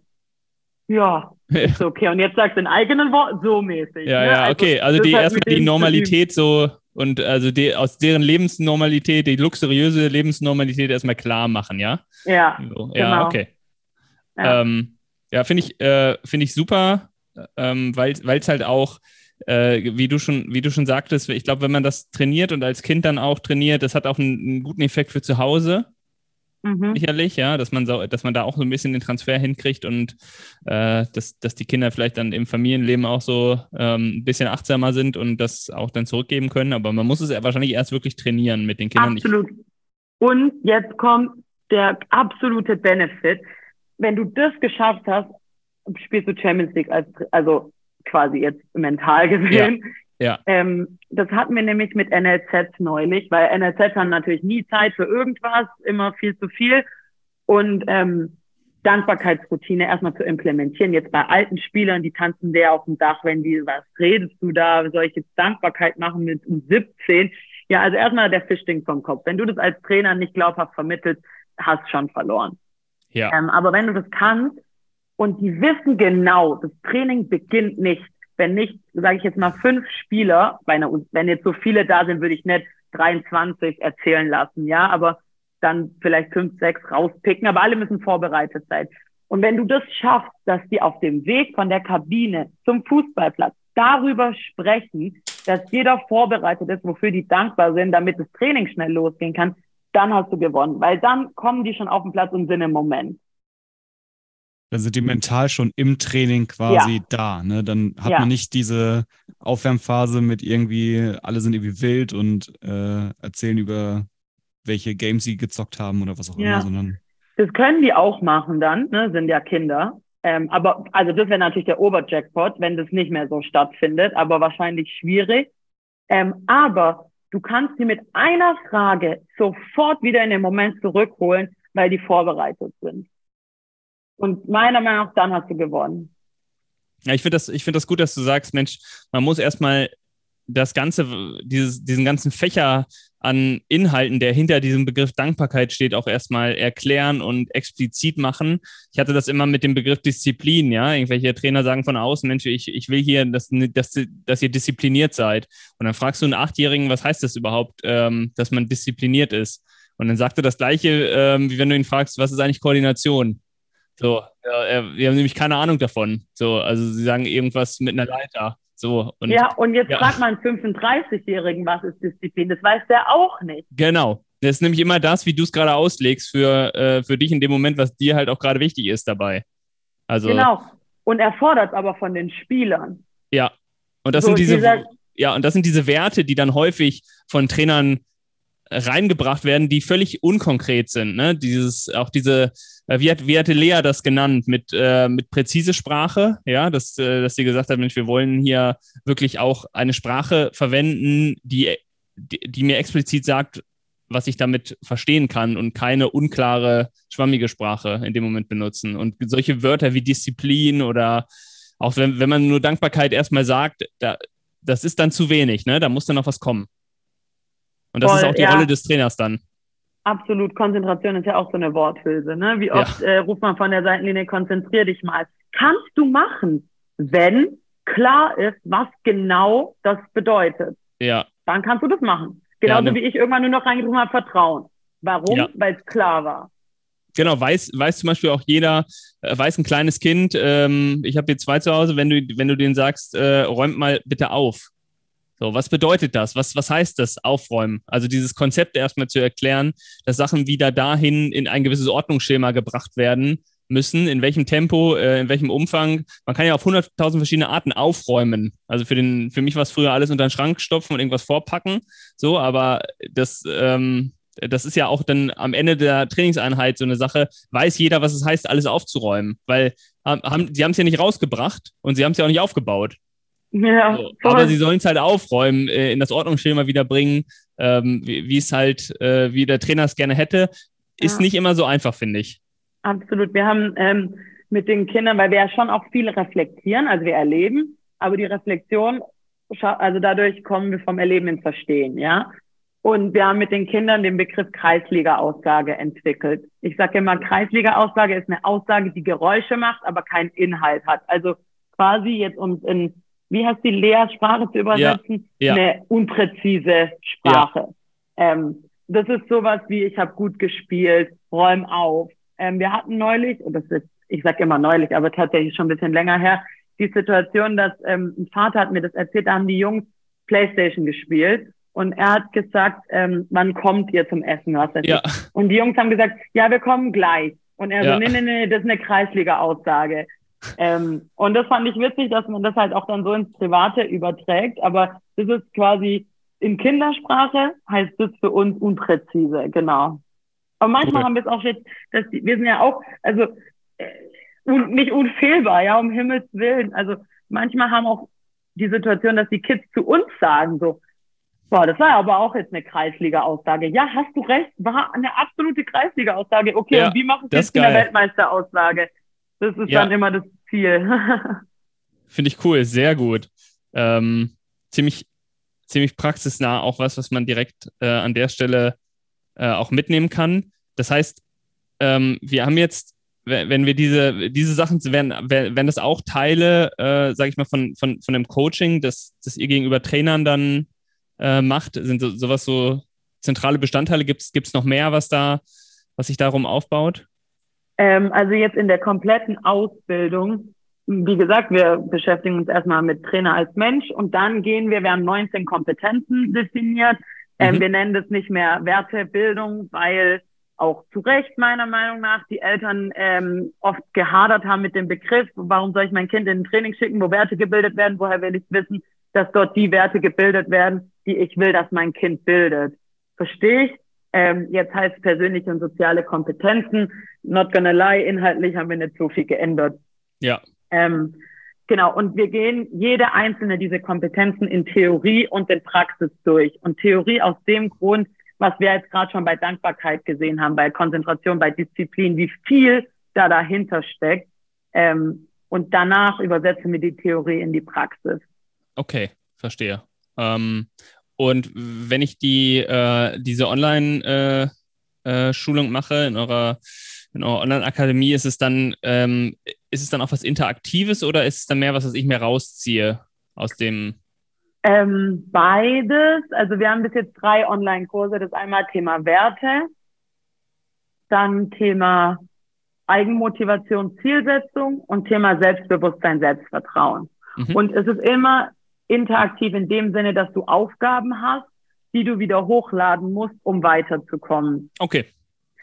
Ja, ist okay. Und jetzt sagst du in eigenen Worten so mäßig. Ja, ne? ja, also, okay. Also die erstmal die Normalität so und also die, aus deren Lebensnormalität, die luxuriöse Lebensnormalität erstmal klar machen, ja? Ja. So, ja, genau. okay. Ja, ähm, ja finde ich, äh, finde ich super, ähm, weil es halt auch äh, wie du schon, wie du schon sagtest, ich glaube, wenn man das trainiert und als Kind dann auch trainiert, das hat auch einen, einen guten Effekt für zu Hause. Mhm. Sicherlich, ja, dass man, dass man da auch so ein bisschen den Transfer hinkriegt und äh, dass, dass die Kinder vielleicht dann im Familienleben auch so ähm, ein bisschen achtsamer sind und das auch dann zurückgeben können. Aber man muss es ja wahrscheinlich erst wirklich trainieren mit den Kindern. Absolut. Und jetzt kommt der absolute Benefit. Wenn du das geschafft hast, spielst du Champions League als, also quasi jetzt mental gesehen, Ja. Ähm, das hatten wir nämlich mit NLZ neulich, weil NLZ haben natürlich nie Zeit für irgendwas, immer viel zu viel. Und ähm, Dankbarkeitsroutine erstmal zu implementieren. Jetzt bei alten Spielern, die tanzen sehr auf dem Dach, wenn die, was redest du da, soll ich jetzt Dankbarkeit machen mit 17? Ja, also erstmal der Fisch stinkt vom Kopf. Wenn du das als Trainer nicht glaubhaft vermittelst, hast schon verloren. Ja. Ähm, aber wenn du das kannst und die wissen genau, das Training beginnt nicht, wenn nicht, sage ich jetzt mal, fünf Spieler, wenn jetzt so viele da sind, würde ich nicht 23 erzählen lassen, ja, aber dann vielleicht fünf, sechs rauspicken, aber alle müssen vorbereitet sein. Und wenn du das schaffst, dass die auf dem Weg von der Kabine zum Fußballplatz darüber sprechen, dass jeder vorbereitet ist, wofür die dankbar sind, damit das Training schnell losgehen kann, dann hast du gewonnen, weil dann kommen die schon auf den Platz und sind im Moment. Dann sind die mental schon im Training quasi Ja. da. Ne? Dann hat Ja. man nicht diese Aufwärmphase mit irgendwie, alle sind irgendwie wild und äh, erzählen über welche Games sie gezockt haben oder was auch Ja. immer, sondern Das können die auch machen dann, ne, sind ja Kinder. Ähm, aber also das wäre natürlich der Oberjackpot, wenn das nicht mehr so stattfindet, aber wahrscheinlich schwierig. Ähm, aber du kannst sie mit einer Frage sofort wieder in den Moment zurückholen, weil die vorbereitet sind. Und meiner Meinung nach, dann hast du gewonnen. Ja, ich finde das, ich finde das gut, dass du sagst, Mensch, man muss erstmal das ganze, dieses, diesen ganzen Fächer an Inhalten, der hinter diesem Begriff Dankbarkeit steht, auch erstmal erklären und explizit machen. Ich hatte das immer mit dem Begriff Disziplin, ja. Irgendwelche Trainer sagen von außen, Mensch, ich, ich will hier, dass, dass, dass ihr diszipliniert seid. Und dann fragst du einen Achtjährigen, was heißt das überhaupt, ähm, dass man diszipliniert ist? Und dann sagt er das Gleiche, ähm, wie wenn du ihn fragst, was ist eigentlich Koordination? So, er- wir haben nämlich keine Ahnung davon. So, also sie sagen irgendwas mit einer Leiter. So, und ja, und jetzt ja. fragt man einen 35-Jährigen, was ist Disziplin? Das weiß der auch nicht. genau. Das ist nämlich immer das, wie du es gerade auslegst für, äh, für dich in dem Moment, was dir halt auch gerade wichtig ist dabei. Also, Genau. Und er fordert aber von den Spielern. ja. Und das So, sind diese, dieser- ja, und das sind diese Werte, die dann häufig von Trainern reingebracht werden, die völlig unkonkret sind. Ne? Dieses, auch diese, äh, wie hat, wie hatte Lea das genannt, mit, äh, mit präzise Sprache, ja, dass, äh, dass sie gesagt hat, Mensch, wir wollen hier wirklich auch eine Sprache verwenden, die, die, die mir explizit sagt, was ich damit verstehen kann und keine unklare, schwammige Sprache in dem Moment benutzen. Und solche Wörter wie Disziplin oder auch wenn, wenn man nur Dankbarkeit erstmal sagt, da, das ist dann zu wenig, ne? Da muss dann noch was kommen. Und das Voll, ist auch die ja. Rolle des Trainers dann. Absolut. Konzentration ist ja auch so eine Worthülse. Ne? Wie Ja. oft äh, ruft man von der Seitenlinie, konzentrier dich mal. Kannst du machen, wenn klar ist, was genau das bedeutet. Ja, Dann kannst du das machen. Genauso Ja, ne. wie ich irgendwann nur noch reingerufen habe, Vertrauen. Warum? Ja. Weil es klar war. genau, weiß, weiß zum Beispiel auch jeder, äh, weiß ein kleines Kind, ähm, ich habe hier zwei zu Hause, wenn du, wenn du denen sagst, äh, räumt mal bitte auf. So, was bedeutet das? Was, was heißt das, aufräumen? Also dieses Konzept erstmal zu erklären, dass Sachen wieder dahin in ein gewisses Ordnungsschema gebracht werden müssen, in welchem Tempo, äh, in welchem Umfang. Man kann ja auf 100.000 verschiedene Arten aufräumen. Also für, den, für mich war es früher alles unter den Schrank stopfen und irgendwas vorpacken. So, aber das, ähm, das ist ja auch dann am Ende der Trainingseinheit so eine Sache, weiß jeder, was es heißt, alles aufzuräumen. Weil haben, sie haben es ja nicht rausgebracht und sie haben es ja auch nicht aufgebaut. Ja, So, aber sie sollen es halt aufräumen, äh, in das Ordnungsschema wieder bringen, ähm, wie es halt, äh, wie der Trainer es gerne hätte. Ist Ja. nicht immer so einfach, finde ich. Absolut. Wir haben ähm, mit den Kindern, weil wir ja schon auch viel reflektieren, also wir erleben, aber die Reflexion, also dadurch kommen wir vom Erleben ins Verstehen, ja. Und wir haben mit den Kindern den Begriff Kreisliga-Aussage entwickelt. Ich sage immer, Kreisliga-Aussage ist eine Aussage, die Geräusche macht, aber keinen Inhalt hat. Also quasi jetzt um es in, wie heißt die Lehrsprache zu übersetzen? ja. Eine unpräzise Sprache. Ähm, das ist sowas wie, ich habe gut gespielt, räum auf. Ähm, wir hatten neulich, und das ist, ich sage immer neulich, aber tatsächlich schon ein bisschen länger her, die Situation, dass ähm, ein Vater hat mir das erzählt, da haben die Jungs Playstation gespielt und er hat gesagt, ähm, wann kommt ihr zum Essen? Was Ja. Und die Jungs haben gesagt, ja, wir kommen gleich. Und er Ja. so, nee, nee, nee, das ist eine Kreisliga-Aussage. Ähm, und das fand ich witzig, dass man das halt auch dann so ins Private überträgt. Aber das ist quasi in Kindersprache heißt das für uns unpräzise, genau. Aber manchmal Cool. haben wir es auch jetzt, dass die, wir sind ja auch, also äh, un, nicht unfehlbar, ja, um Himmels Willen. Also manchmal haben auch die Situation, dass die Kids zu uns sagen, so, boah, das war aber auch jetzt eine Kreisliga-Aussage. Ja, hast du recht, war eine absolute Kreisliga-Aussage. Okay, Ja, und wie mache ich das jetzt geil. Weltmeisteraussage? Das ist Ja. dann immer das Ziel. Finde ich cool, sehr gut. Ähm, ziemlich, ziemlich praxisnah, auch was, was man direkt äh, an der Stelle äh, auch mitnehmen kann. Das heißt, ähm, wir haben jetzt, we- wenn wir diese, diese Sachen, werden, werden das auch Teile, äh, sage ich mal, von, von, von dem Coaching, das, das ihr gegenüber Trainern dann äh, macht? Sind so, sowas so zentrale Bestandteile? Gibt es noch mehr, was da, was sich darum aufbaut? Ähm, also jetzt in der kompletten Ausbildung, wie gesagt, wir beschäftigen uns erstmal mit Trainer als Mensch und dann gehen wir, wir haben 19 Kompetenzen definiert. Ähm, Mhm. Wir nennen das nicht mehr Wertebildung, weil auch zu Recht meiner Meinung nach die Eltern ähm, oft gehadert haben mit dem Begriff, warum soll ich mein Kind in ein Training schicken, wo Werte gebildet werden, woher will ich wissen, dass dort die Werte gebildet werden, die ich will, dass mein Kind bildet. Verstehe ich? Ähm, jetzt heißt persönliche und soziale Kompetenzen. Not gonna lie, inhaltlich haben wir nicht so viel geändert. Ja. Ähm, genau, und wir gehen jede einzelne dieser Kompetenzen in Theorie und in Praxis durch. Und Theorie aus dem Grund, was wir jetzt gerade schon bei Dankbarkeit gesehen haben, bei Konzentration, bei Disziplin, wie viel da dahinter steckt. Ähm, und danach übersetzen wir die Theorie in die Praxis. Okay, verstehe. Ähm, und wenn ich die, äh, diese Online-Schulung äh, Schulung mache in eurer, in eurer Online-Akademie, ist es dann, ähm, ist es dann auch was Interaktives oder ist es dann mehr was, was ich mir rausziehe aus dem? Ähm, beides. Also wir haben bis jetzt drei Online-Kurse. Das ist einmal Thema Werte, dann Thema Eigenmotivation, Zielsetzung und Thema Selbstbewusstsein, Selbstvertrauen. Mhm. Und es ist immer interaktiv in dem Sinne, dass du Aufgaben hast, die du wieder hochladen musst, um weiterzukommen. Okay,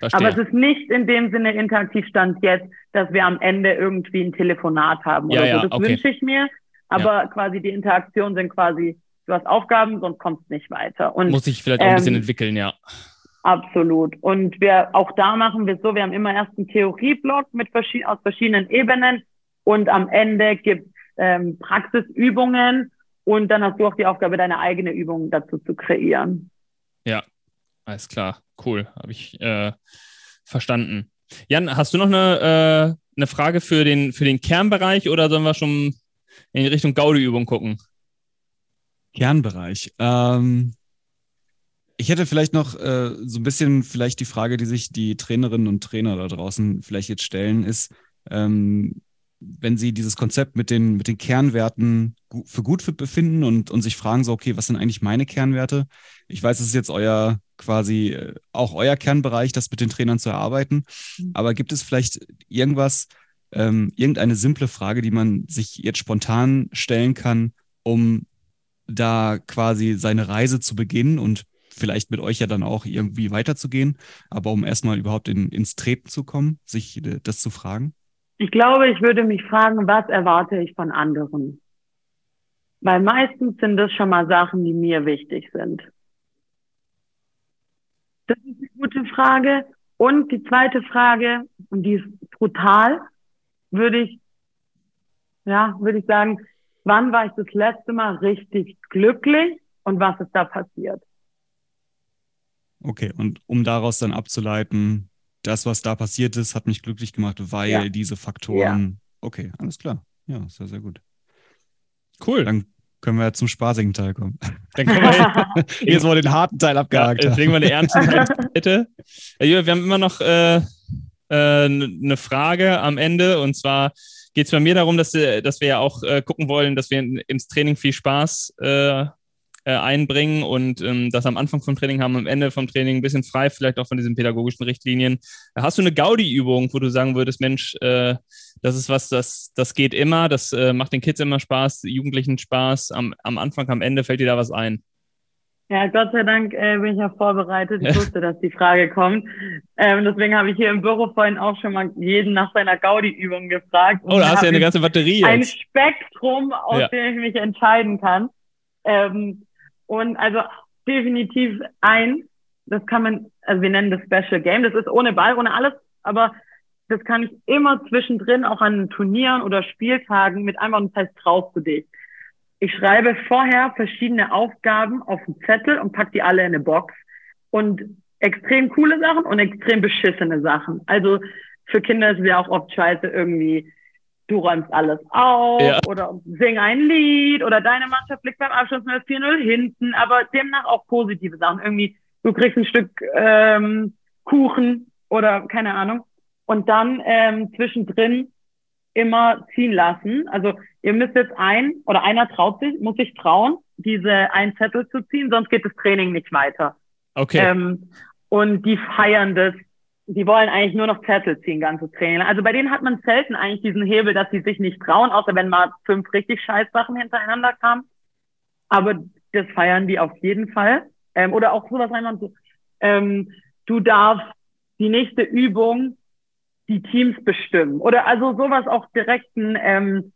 Aber es verstehe. ist nicht in dem Sinne interaktiv stand jetzt, dass wir am Ende irgendwie ein Telefonat haben Ja, oder ja, so. Das okay. wünsche ich mir. Aber quasi die Interaktion sind quasi, du hast Aufgaben, sonst kommst nicht weiter. Und Muss ich vielleicht auch ein bisschen ähm, entwickeln, ja. Absolut. Und wir, auch da machen wir es so, wir haben immer erst einen Theorieblock mit verschied aus verschiedenen Ebenen und am Ende gibt ähm, Praxisübungen und dann hast du auch die Aufgabe, deine eigene Übung dazu zu kreieren. Alles klar, cool, habe ich äh, verstanden. Jan, hast du noch eine, äh, eine Frage für den, für den Kernbereich oder sollen wir schon in Richtung Gaudi-Übung gucken? Kernbereich. Ähm, ich hätte vielleicht noch äh, so ein bisschen vielleicht die Frage, die sich die Trainerinnen und Trainer da draußen vielleicht jetzt stellen, ist, ähm, wenn sie dieses Konzept mit den, mit den Kernwerten für gut befinden und, und sich fragen so, okay, was sind eigentlich meine Kernwerte? Ich weiß, es ist jetzt euer quasi äh, auch euer Kernbereich, das mit den Trainern zu erarbeiten. Mhm. Aber gibt es vielleicht irgendwas, ähm, irgendeine simple Frage, die man sich jetzt spontan stellen kann, um da quasi seine Reise zu beginnen und vielleicht mit euch ja dann auch irgendwie weiterzugehen, aber um erstmal überhaupt in, ins Treten zu kommen, sich äh, das zu fragen? Ich glaube, ich würde mich fragen, was erwarte ich von anderen? Weil meistens sind das schon mal Sachen, die mir wichtig sind. Das ist eine gute Frage. Und die zweite Frage, und die ist brutal, würde ich, ja, würde ich sagen, wann war ich das letzte Mal richtig glücklich und was ist da passiert? Okay, und um daraus dann abzuleiten, das, was da passiert ist, hat mich glücklich gemacht, weil Ja. diese Faktoren. Okay, alles klar. Ja, sehr, sehr gut. Cool. Dann können wir ja zum spaßigen Teil kommen. Dann können wir Jetzt mal den harten Teil Ja, abgehakt. jetzt legen wir eine ernste Seite. Äh, Julia, wir haben immer noch äh, äh, eine Frage am Ende und zwar geht es bei mir darum, dass, wir- dass wir ja auch äh, gucken wollen, dass wir in, ins Training viel Spaß äh, äh, einbringen und ähm, das am Anfang vom Training haben, am Ende vom Training ein bisschen frei, vielleicht auch von diesen pädagogischen Richtlinien. Hast du eine Gaudi-Übung, wo du sagen würdest, Mensch, äh, das ist was, das, das geht immer, das äh, macht den Kids immer Spaß, Jugendlichen Spaß, am, am Anfang, am Ende fällt dir da was ein? Ja, Gott sei Dank äh, bin ich ja vorbereitet. Ich wusste, dass die Frage kommt. Ähm, deswegen habe ich hier im Büro vorhin auch schon mal jeden nach seiner Gaudi-Übung gefragt. Oh, da hast du ja eine ganze Batterie ein jetzt. Spektrum, aus Ja. dem ich mich entscheiden kann. Ähm, und also definitiv ein, das kann man, also wir nennen das Special Game, das ist ohne Ball, ohne alles, aber das kann ich immer zwischendrin auch an Turnieren oder Spieltagen mit heißt traust du dich. ich schreibe vorher verschiedene Aufgaben auf einen Zettel und pack die alle in eine Box. Und extrem coole Sachen und extrem beschissene Sachen. Also für Kinder ist es ja auch oft scheiße irgendwie, du räumst alles auf ja. oder sing ein Lied oder deine Mannschaft liegt beim Abschluss nur 4-0 hinten, aber demnach auch positive Sachen. Irgendwie, du kriegst ein Stück ähm, Kuchen oder keine Ahnung. Und dann ähm, zwischendrin immer ziehen lassen. Also ihr müsst jetzt ein oder einer traut sich, muss sich trauen, diese einen Zettel zu ziehen, sonst geht das Training nicht weiter. Okay. Ähm, und die feiern das. Die wollen eigentlich nur noch Zettel ziehen, ganze Training. Also bei denen hat man selten eigentlich diesen Hebel, dass sie sich nicht trauen, außer wenn mal fünf richtig scheiß Sachen hintereinander kamen. Aber das feiern die auf jeden Fall. Ähm, oder auch sowas einmal so, ähm, du darfst die nächste Übung die Teams bestimmen. Oder also sowas auch direkt ein, ähm,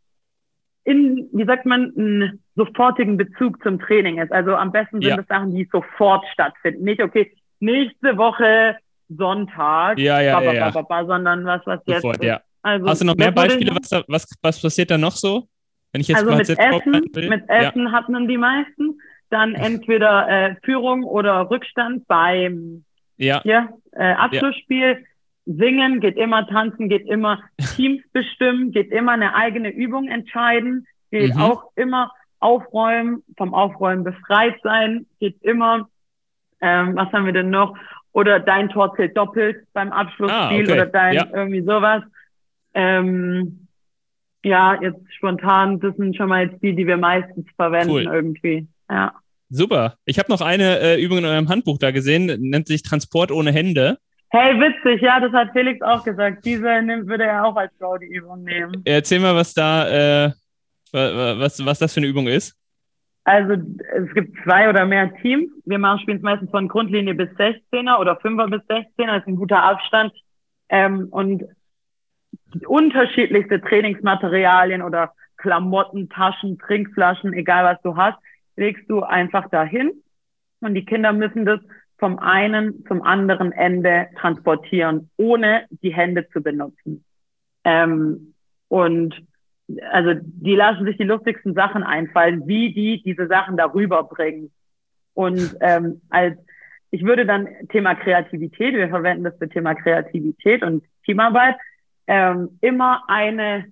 in, wie sagt man, einen sofortigen Bezug zum Training ist. Also am besten sind ja. das Sachen, die sofort stattfinden. Nicht, okay, nächste Woche Sonntag, ja, ja, ba, ja, ba, ba, sondern was, was jetzt Sofort, ja. Also, Hast du noch mehr Beispiele, was, da, was, was passiert da noch so? Wenn ich jetzt also mit Essen, mit Essen ja. hat man die meisten. Dann entweder äh, Führung oder Rückstand beim ja. Hier, äh, Abschlussspiel. Singen geht immer, tanzen geht immer, Teams bestimmen, geht immer eine eigene Übung entscheiden, geht mhm. auch immer aufräumen, vom Aufräumen befreit sein, geht immer, ähm, was haben wir denn noch? Oder dein Tor zählt doppelt beim Abschlussspiel ah, okay. oder dein ja. irgendwie sowas. Ähm, ja, jetzt spontan, das sind schon mal jetzt die, die wir meistens verwenden cool. irgendwie. Ja. Super. Ich habe noch eine äh, Übung in eurem Handbuch da gesehen, nennt sich Transport ohne Hände. Hey, witzig, ja, das hat Felix auch gesagt. Diese nimmt, würde er auch als Frau die Übung nehmen. Erzähl mal, was da, äh, was, was das für eine Übung ist. Also es gibt zwei oder mehr Teams. Wir machen spielen es meistens von Grundlinie bis 16er oder 5er bis 16er. Das ist ein guter Abstand. Ähm, und unterschiedlichste Trainingsmaterialien oder Klamotten, Taschen, Trinkflaschen, egal was du hast, legst du einfach dahin. Und die Kinder müssen das vom einen zum anderen Ende transportieren, ohne die Hände zu benutzen. Ähm, und also die lassen sich die lustigsten Sachen einfallen, wie die diese Sachen darüber bringen. Und ähm, als ich würde dann Thema Kreativität, wir verwenden das für Thema Kreativität und Teamarbeit, ähm, immer eine,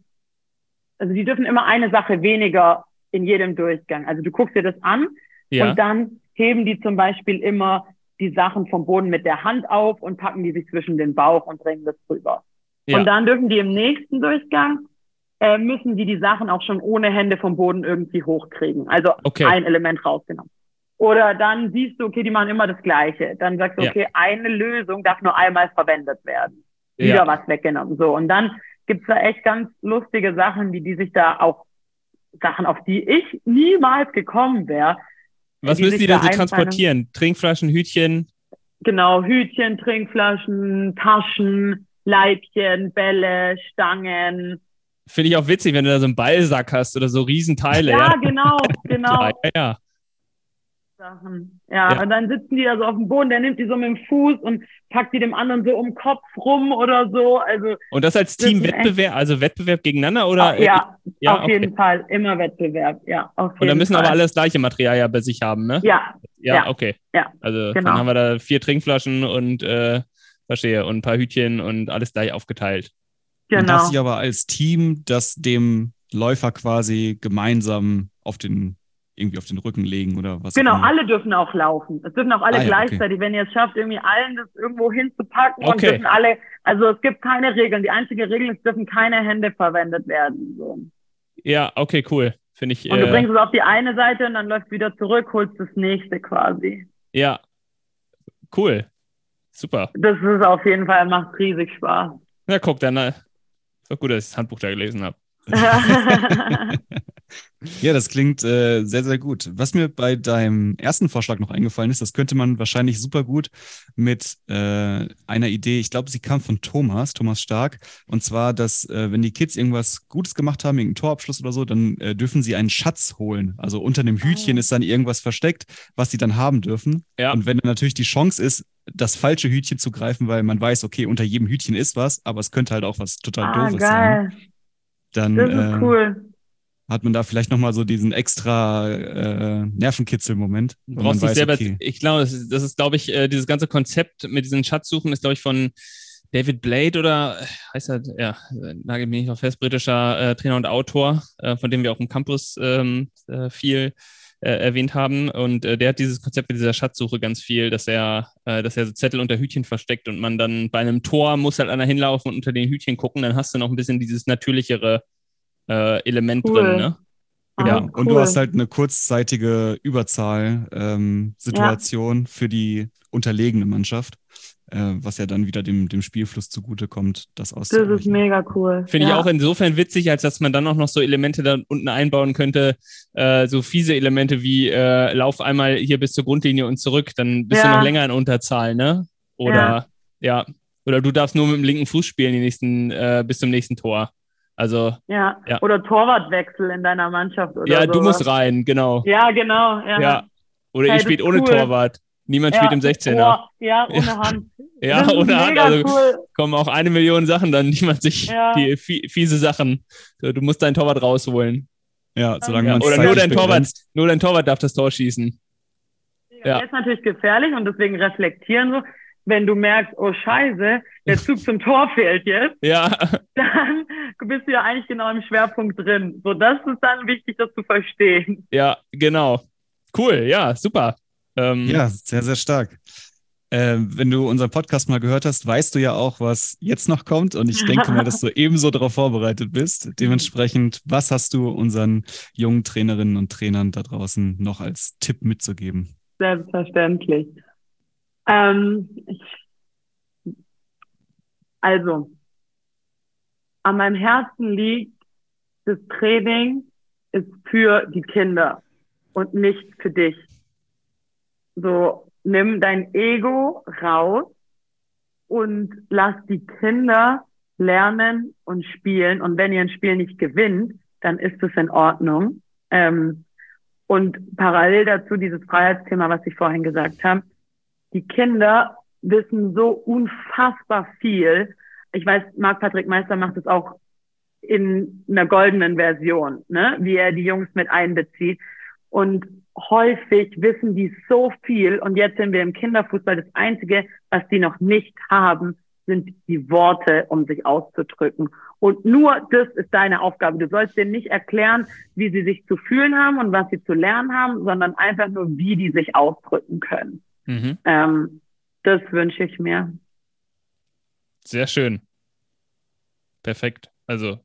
also die dürfen immer eine Sache weniger in jedem Durchgang. Also du guckst dir das an ja. und dann heben die zum Beispiel immer die Sachen vom Boden mit der Hand auf und packen die sich zwischen den Bauch und bringen das drüber. Ja. Und dann dürfen die im nächsten Durchgang, äh, müssen die die Sachen auch schon ohne Hände vom Boden irgendwie hochkriegen. Also okay. ein Element rausgenommen. Oder dann siehst du, okay, die machen immer das Gleiche. Dann sagst du, okay, ja. eine Lösung darf nur einmal verwendet werden. Wieder ja. was weggenommen. So. Und dann gibt's da echt ganz lustige Sachen, die die sich da auch Sachen, auf die ich niemals gekommen wäre, was müssen die da so transportieren? Trinkflaschen, Hütchen? Genau, Hütchen, Trinkflaschen, Taschen, Leibchen, Bälle, Stangen. Finde ich auch witzig, wenn du da so einen Ballsack hast oder so Riesenteile. Ja, ja. genau, genau. ja, ja. Sachen. Ja, ja, und dann sitzen die da so auf dem Boden, der nimmt die so mit dem Fuß und packt die dem anderen so um den Kopf rum oder so. Also, und das als Teamwettbewerb, also Wettbewerb gegeneinander oder? Oh, ja, ja, auf okay. jeden Fall, immer Wettbewerb, ja. Und da müssen Fall. aber alle das gleiche Material ja bei sich haben, ne? Ja. Ja, ja. okay. Ja, also genau. dann haben wir da vier Trinkflaschen und äh, verstehe, und ein paar Hütchen und alles gleich aufgeteilt. Genau. Und das sich aber als Team, das dem Läufer quasi gemeinsam auf den irgendwie auf den Rücken legen oder was? Genau, alle dürfen auch laufen. Es dürfen auch alle ah, ja, gleichzeitig. Okay. Wenn ihr es schafft, irgendwie allen das irgendwo hinzupacken okay. und dürfen alle, also es gibt keine Regeln. Die einzige Regel ist, dürfen keine Hände verwendet werden. So. Ja, okay, cool. Finde ich. Und du äh, bringst es auf die eine Seite und dann läufst wieder zurück, holst das nächste quasi. Ja, cool. Super. Das ist auf jeden Fall, macht riesig Spaß. Ja, guck, dann äh, ist doch gut, dass ich das Handbuch da gelesen habe. ja, das klingt äh, sehr, sehr gut. Was mir bei deinem ersten Vorschlag noch eingefallen ist, das könnte man wahrscheinlich super gut mit äh, einer Idee, ich glaube, sie kam von Thomas, Thomas Stark, und zwar, dass äh, wenn die Kids irgendwas Gutes gemacht haben, irgendeinen Torabschluss oder so, dann äh, dürfen sie einen Schatz holen. Also unter dem Hütchen oh. ist dann irgendwas versteckt, was sie dann haben dürfen. Ja. Und wenn dann natürlich die Chance ist, das falsche Hütchen zu greifen, weil man weiß, okay, unter jedem Hütchen ist was, aber es könnte halt auch was total ah, Doofes geil. sein dann. Das ist äh, cool. hat man da vielleicht nochmal so diesen extra äh, Nervenkitzel-Moment. Du wo brauchst man dich selber, okay, ich glaube, das ist, das ist glaube ich, äh, dieses ganze Konzept mit diesen Schatzsuchen ist, glaube ich, von David Blade oder äh, heißt er, ja, nagel mich nicht auf fest, britischer äh, Trainer und Autor, äh, von dem wir auch im Campus ähm, äh, viel äh, erwähnt haben. Und äh, der hat dieses Konzept mit dieser Schatzsuche ganz viel, dass er, äh, dass er so Zettel unter Hütchen versteckt und man dann bei einem Tor muss halt einer hinlaufen und unter den Hütchen gucken, dann hast du noch ein bisschen dieses natürlichere äh, Element Cool. drin, ne? Ah, ja, und du cool. hast halt eine kurzzeitige Überzahl-Situation für die unterlegene Mannschaft, äh, was ja dann wieder dem, dem Spielfluss zugutekommt, das Das ist mega cool. Finde ich ja. auch insofern witzig, als dass man dann auch noch so Elemente da unten einbauen könnte, äh, so fiese Elemente wie äh, lauf einmal hier bis zur Grundlinie und zurück, dann bist du Ja. noch länger in Unterzahl, ne? Oder ja. Oder du darfst nur mit dem linken Fuß spielen die nächsten, äh, bis zum nächsten Tor. Also, Ja. Ja. Oder Torwartwechsel in deiner Mannschaft oder ja, sowas. du musst rein, genau. Ja, genau. Ja. Ja. Oder Hey, ihr das spielt ohne cool. Torwart. Niemand spielt im 16er. Oh, ja, ohne Hand. Ja, Das ohne Hand. Also cool. kommen auch eine Million Sachen dann, die man sich, Ja. die fie- fiese Sachen. Du musst deinen Torwart rausholen. Ja, solange Ja, man oder nur dein Torwart, nur dein Torwart darf das Tor schießen. Ja. Das ist natürlich gefährlich und deswegen reflektieren so. Wenn du merkst, oh Scheiße, der Zug zum Tor fehlt jetzt, Ja, dann bist du ja eigentlich genau im Schwerpunkt drin. So, das ist dann wichtig, das zu verstehen. ja, genau. Cool, ja, super. Ähm, Ja, sehr, sehr stark. Ähm, wenn du unseren Podcast mal gehört hast, weißt du ja auch, was jetzt noch kommt. Und ich denke mal, dass du ebenso darauf vorbereitet bist. Dementsprechend, was hast du unseren jungen Trainerinnen und Trainern da draußen noch als Tipp mitzugeben? Selbstverständlich. Ähm, ich, also, an meinem Herzen liegt, das Training ist für die Kinder und nicht für dich. So, nimm dein Ego raus und lass die Kinder lernen und spielen. Und wenn ihr ein Spiel nicht gewinnt, dann ist es in Ordnung. Ähm, und parallel dazu dieses Freiheitsthema, was ich vorhin gesagt habe. Die Kinder wissen so unfassbar viel. Ich weiß, Marc-Patrick Meister macht es auch in einer goldenen Version, ne? wie er die Jungs mit einbezieht. Und häufig wissen die so viel. Und jetzt sind wir im Kinderfußball. Das Einzige, was die noch nicht haben, sind die Worte, um sich auszudrücken. Und nur das ist deine Aufgabe. Du sollst denen nicht erklären, wie sie sich zu fühlen haben und was sie zu lernen haben, sondern einfach nur, wie die sich ausdrücken können. Mhm. Ähm, das wünsche ich mir. Sehr schön. Perfekt. Also,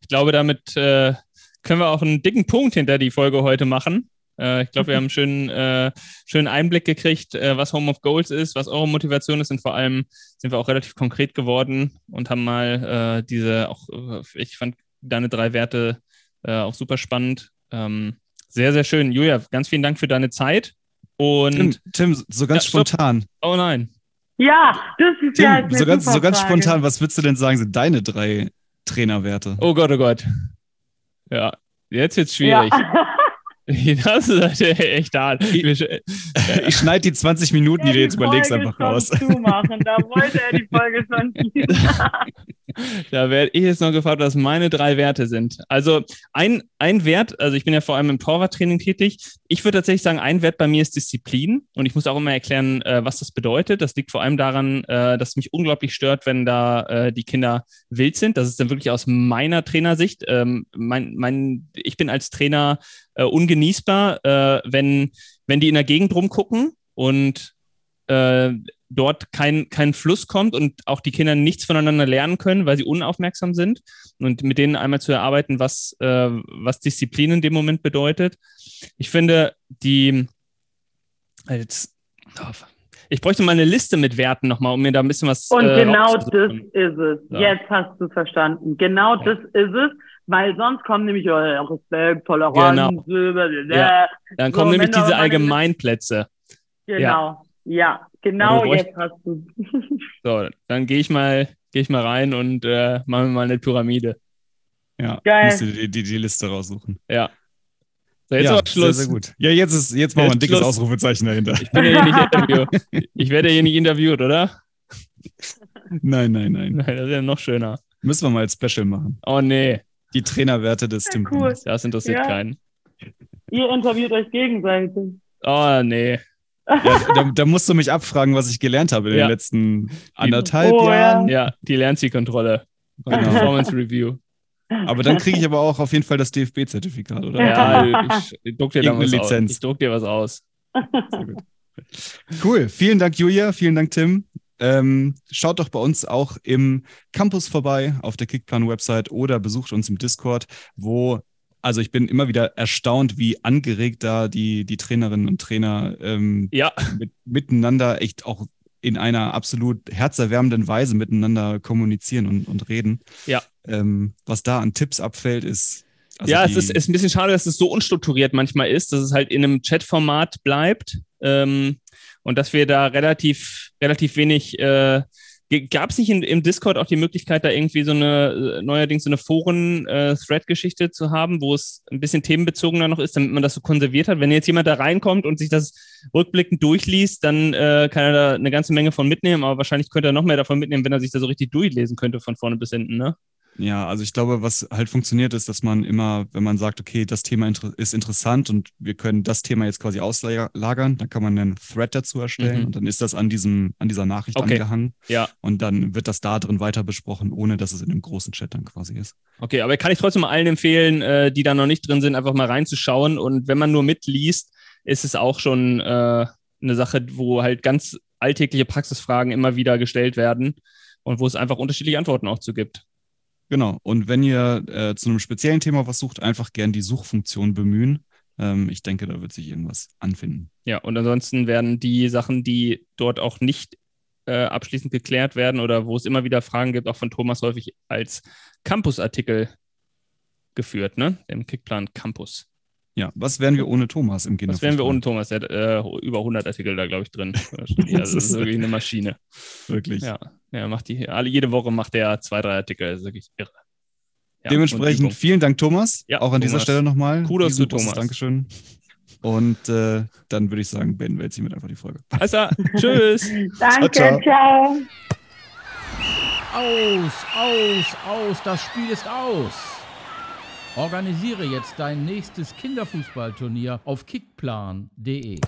ich glaube, damit äh, können wir auch einen dicken Punkt hinter die Folge heute machen. Äh, ich glaube, wir haben einen schönen, äh, schönen Einblick gekriegt, äh, was Home of Goals ist, was eure Motivation ist und vor allem sind wir auch relativ konkret geworden und haben mal äh, diese auch, äh, ich fand deine drei Werte äh, auch super spannend. Ähm, sehr, sehr schön. Julia, ganz vielen Dank für deine Zeit. Und, Tim, Tim so ganz Ja, spontan. oh nein, Ja, das ist ja Tim, eine so ganz, so ganz spontan, was würdest du denn sagen, sind deine drei Trainerwerte? oh Gott, oh Gott. Ja, jetzt wird's schwierig. Ja. Das ist echt hart. Wir- Ich schneide die 20 Minuten, die du jetzt überlegst, Folge einfach raus. Zumachen. Da wollte er die Folge schon Da werde ich jetzt noch gefragt, was meine drei Werte sind. Also ein, ein Wert, also ich bin ja vor allem im Torwarttraining tätig. Ich würde tatsächlich sagen, ein Wert bei mir ist Disziplin. Und ich muss auch immer erklären, äh, was das bedeutet. Das liegt vor allem daran, äh, dass es mich unglaublich stört, wenn da äh, die Kinder wild sind. Das ist dann wirklich aus meiner Trainersicht. Ähm, mein, mein, ich bin als Trainer äh, ungenießbar, äh, wenn, wenn die in der Gegend rumgucken und äh, dort kein, kein Fluss kommt und auch die Kinder nichts voneinander lernen können, weil sie unaufmerksam sind und mit denen einmal zu erarbeiten, was, äh, was Disziplin in dem Moment bedeutet. Ich finde, die als oh, ich bräuchte mal eine Liste mit Werten nochmal, um mir da ein bisschen was Und äh, genau das ist es. Ja. Jetzt hast du es verstanden. Genau Ja. das ist es, weil sonst kommen nämlich äh, Respekt, Toleranz, blablabla. Ja. Dann kommen So, nämlich wenn da diese Allgemeinplätze. Genau. Ja, genau Aber du jetzt hast du. So, dann gehe ich mal, gehe ich mal rein und äh, machen wir mal eine Pyramide. Ja, Geil. musst du die, die, die Liste raussuchen. Ja. So, jetzt ja, aber Schluss. Sehr, sehr gut. Ja, jetzt ist jetzt machen wir ein dickes Schluss. Ausrufezeichen dahinter. Ich bin ja hier nicht interviewt. Ich werde ja hier nicht interviewt, oder? Nein, nein, nein. Nein, das ist ja noch schöner. Müssen wir mal als Special machen. Oh nee. Die Trainerwerte des Ja, Tim cool. Das interessiert Ja. keinen. Ihr interviewt euch gegenseitig. Oh, nee. Ja, da, da musst du mich abfragen, was ich gelernt habe in Ja. den letzten anderthalb Oh, ja. Jahren. Ja, die Lernzielkontrolle. Genau. Performance Review. Aber dann kriege ich aber auch auf jeden Fall das DFB-Zertifikat, oder? Ja, ich, ich druck dir da was Irgendeine aus. Lizenz. Ich druck dir was aus. Sehr gut. Cool. Vielen Dank, Julia. Vielen Dank, Tim. Ähm, schaut doch bei uns auch im Campus vorbei auf der Kickplan-Website oder besucht uns im Discord, wo, also ich bin immer wieder erstaunt, wie angeregt da die, die Trainerinnen und Trainer ähm, Ja, mit, miteinander echt auch in einer absolut herzerwärmenden Weise miteinander kommunizieren und, und reden. Ja. Ähm, was da an Tipps abfällt, ist. also ja, es ist, ist ein bisschen schade, dass es so unstrukturiert manchmal ist, dass es halt in einem Chat-Format bleibt ähm, und dass wir da relativ, relativ wenig. Äh, Gab es nicht in, im Discord auch die Möglichkeit, da irgendwie so eine, äh, neuerdings so eine Foren-Thread-Geschichte zu haben, wo es ein bisschen themenbezogener noch ist, damit man das so konserviert hat? Wenn jetzt jemand da reinkommt und sich das rückblickend durchliest, dann äh, kann er da eine ganze Menge von mitnehmen, aber wahrscheinlich könnte er noch mehr davon mitnehmen, wenn er sich da so richtig durchlesen könnte von vorne bis hinten, ne? Ja, also ich glaube, was halt funktioniert, ist, dass man immer, wenn man sagt, okay, das Thema ist interessant und wir können das Thema jetzt quasi auslagern, dann kann man einen Thread dazu erstellen Mhm. und dann ist das an diesem, an dieser Nachricht Okay. angehangen Ja. und dann wird das da drin weiter besprochen, ohne dass es in einem großen Chat dann quasi ist. Okay, aber kann ich trotzdem allen empfehlen, äh, die da noch nicht drin sind, einfach mal reinzuschauen. Und wenn man nur mitliest, ist es auch schon äh, eine Sache, wo halt ganz alltägliche Praxisfragen immer wieder gestellt werden und wo es einfach unterschiedliche Antworten auch zu gibt. Genau. Und wenn ihr äh, zu einem speziellen Thema was sucht, einfach gern die Suchfunktion bemühen. Ähm, ich denke, da wird sich irgendwas anfinden. Ja, und ansonsten werden die Sachen, die dort auch nicht äh, abschließend geklärt werden oder wo es immer wieder Fragen gibt, auch von Thomas häufig als Campus-Artikel geführt, ne? Im Kickplan Campus. Ja, was wären wir ohne Thomas im Was wären wir Kinderfußball? ohne Thomas? Der hat äh, über 100 Artikel da, glaube ich, drin. Also das ist wirklich eine Maschine. Wirklich. Ja, ja macht die, alle, jede Woche macht der zwei, drei Artikel. Das ist wirklich irre. Ja, Dementsprechend vielen Dank, Thomas. Ja, auch an dieser Thomas. Stelle nochmal. Kudos zu Thomas. Dankeschön. Und äh, dann würde ich sagen, beenden wir jetzt hiermit einfach die Folge. Klar. Tschüss. Danke, Ciao, ciao. ciao. Aus, aus, aus, das Spiel ist aus. Organisiere jetzt dein nächstes Kinderfußballturnier auf kickplan.de.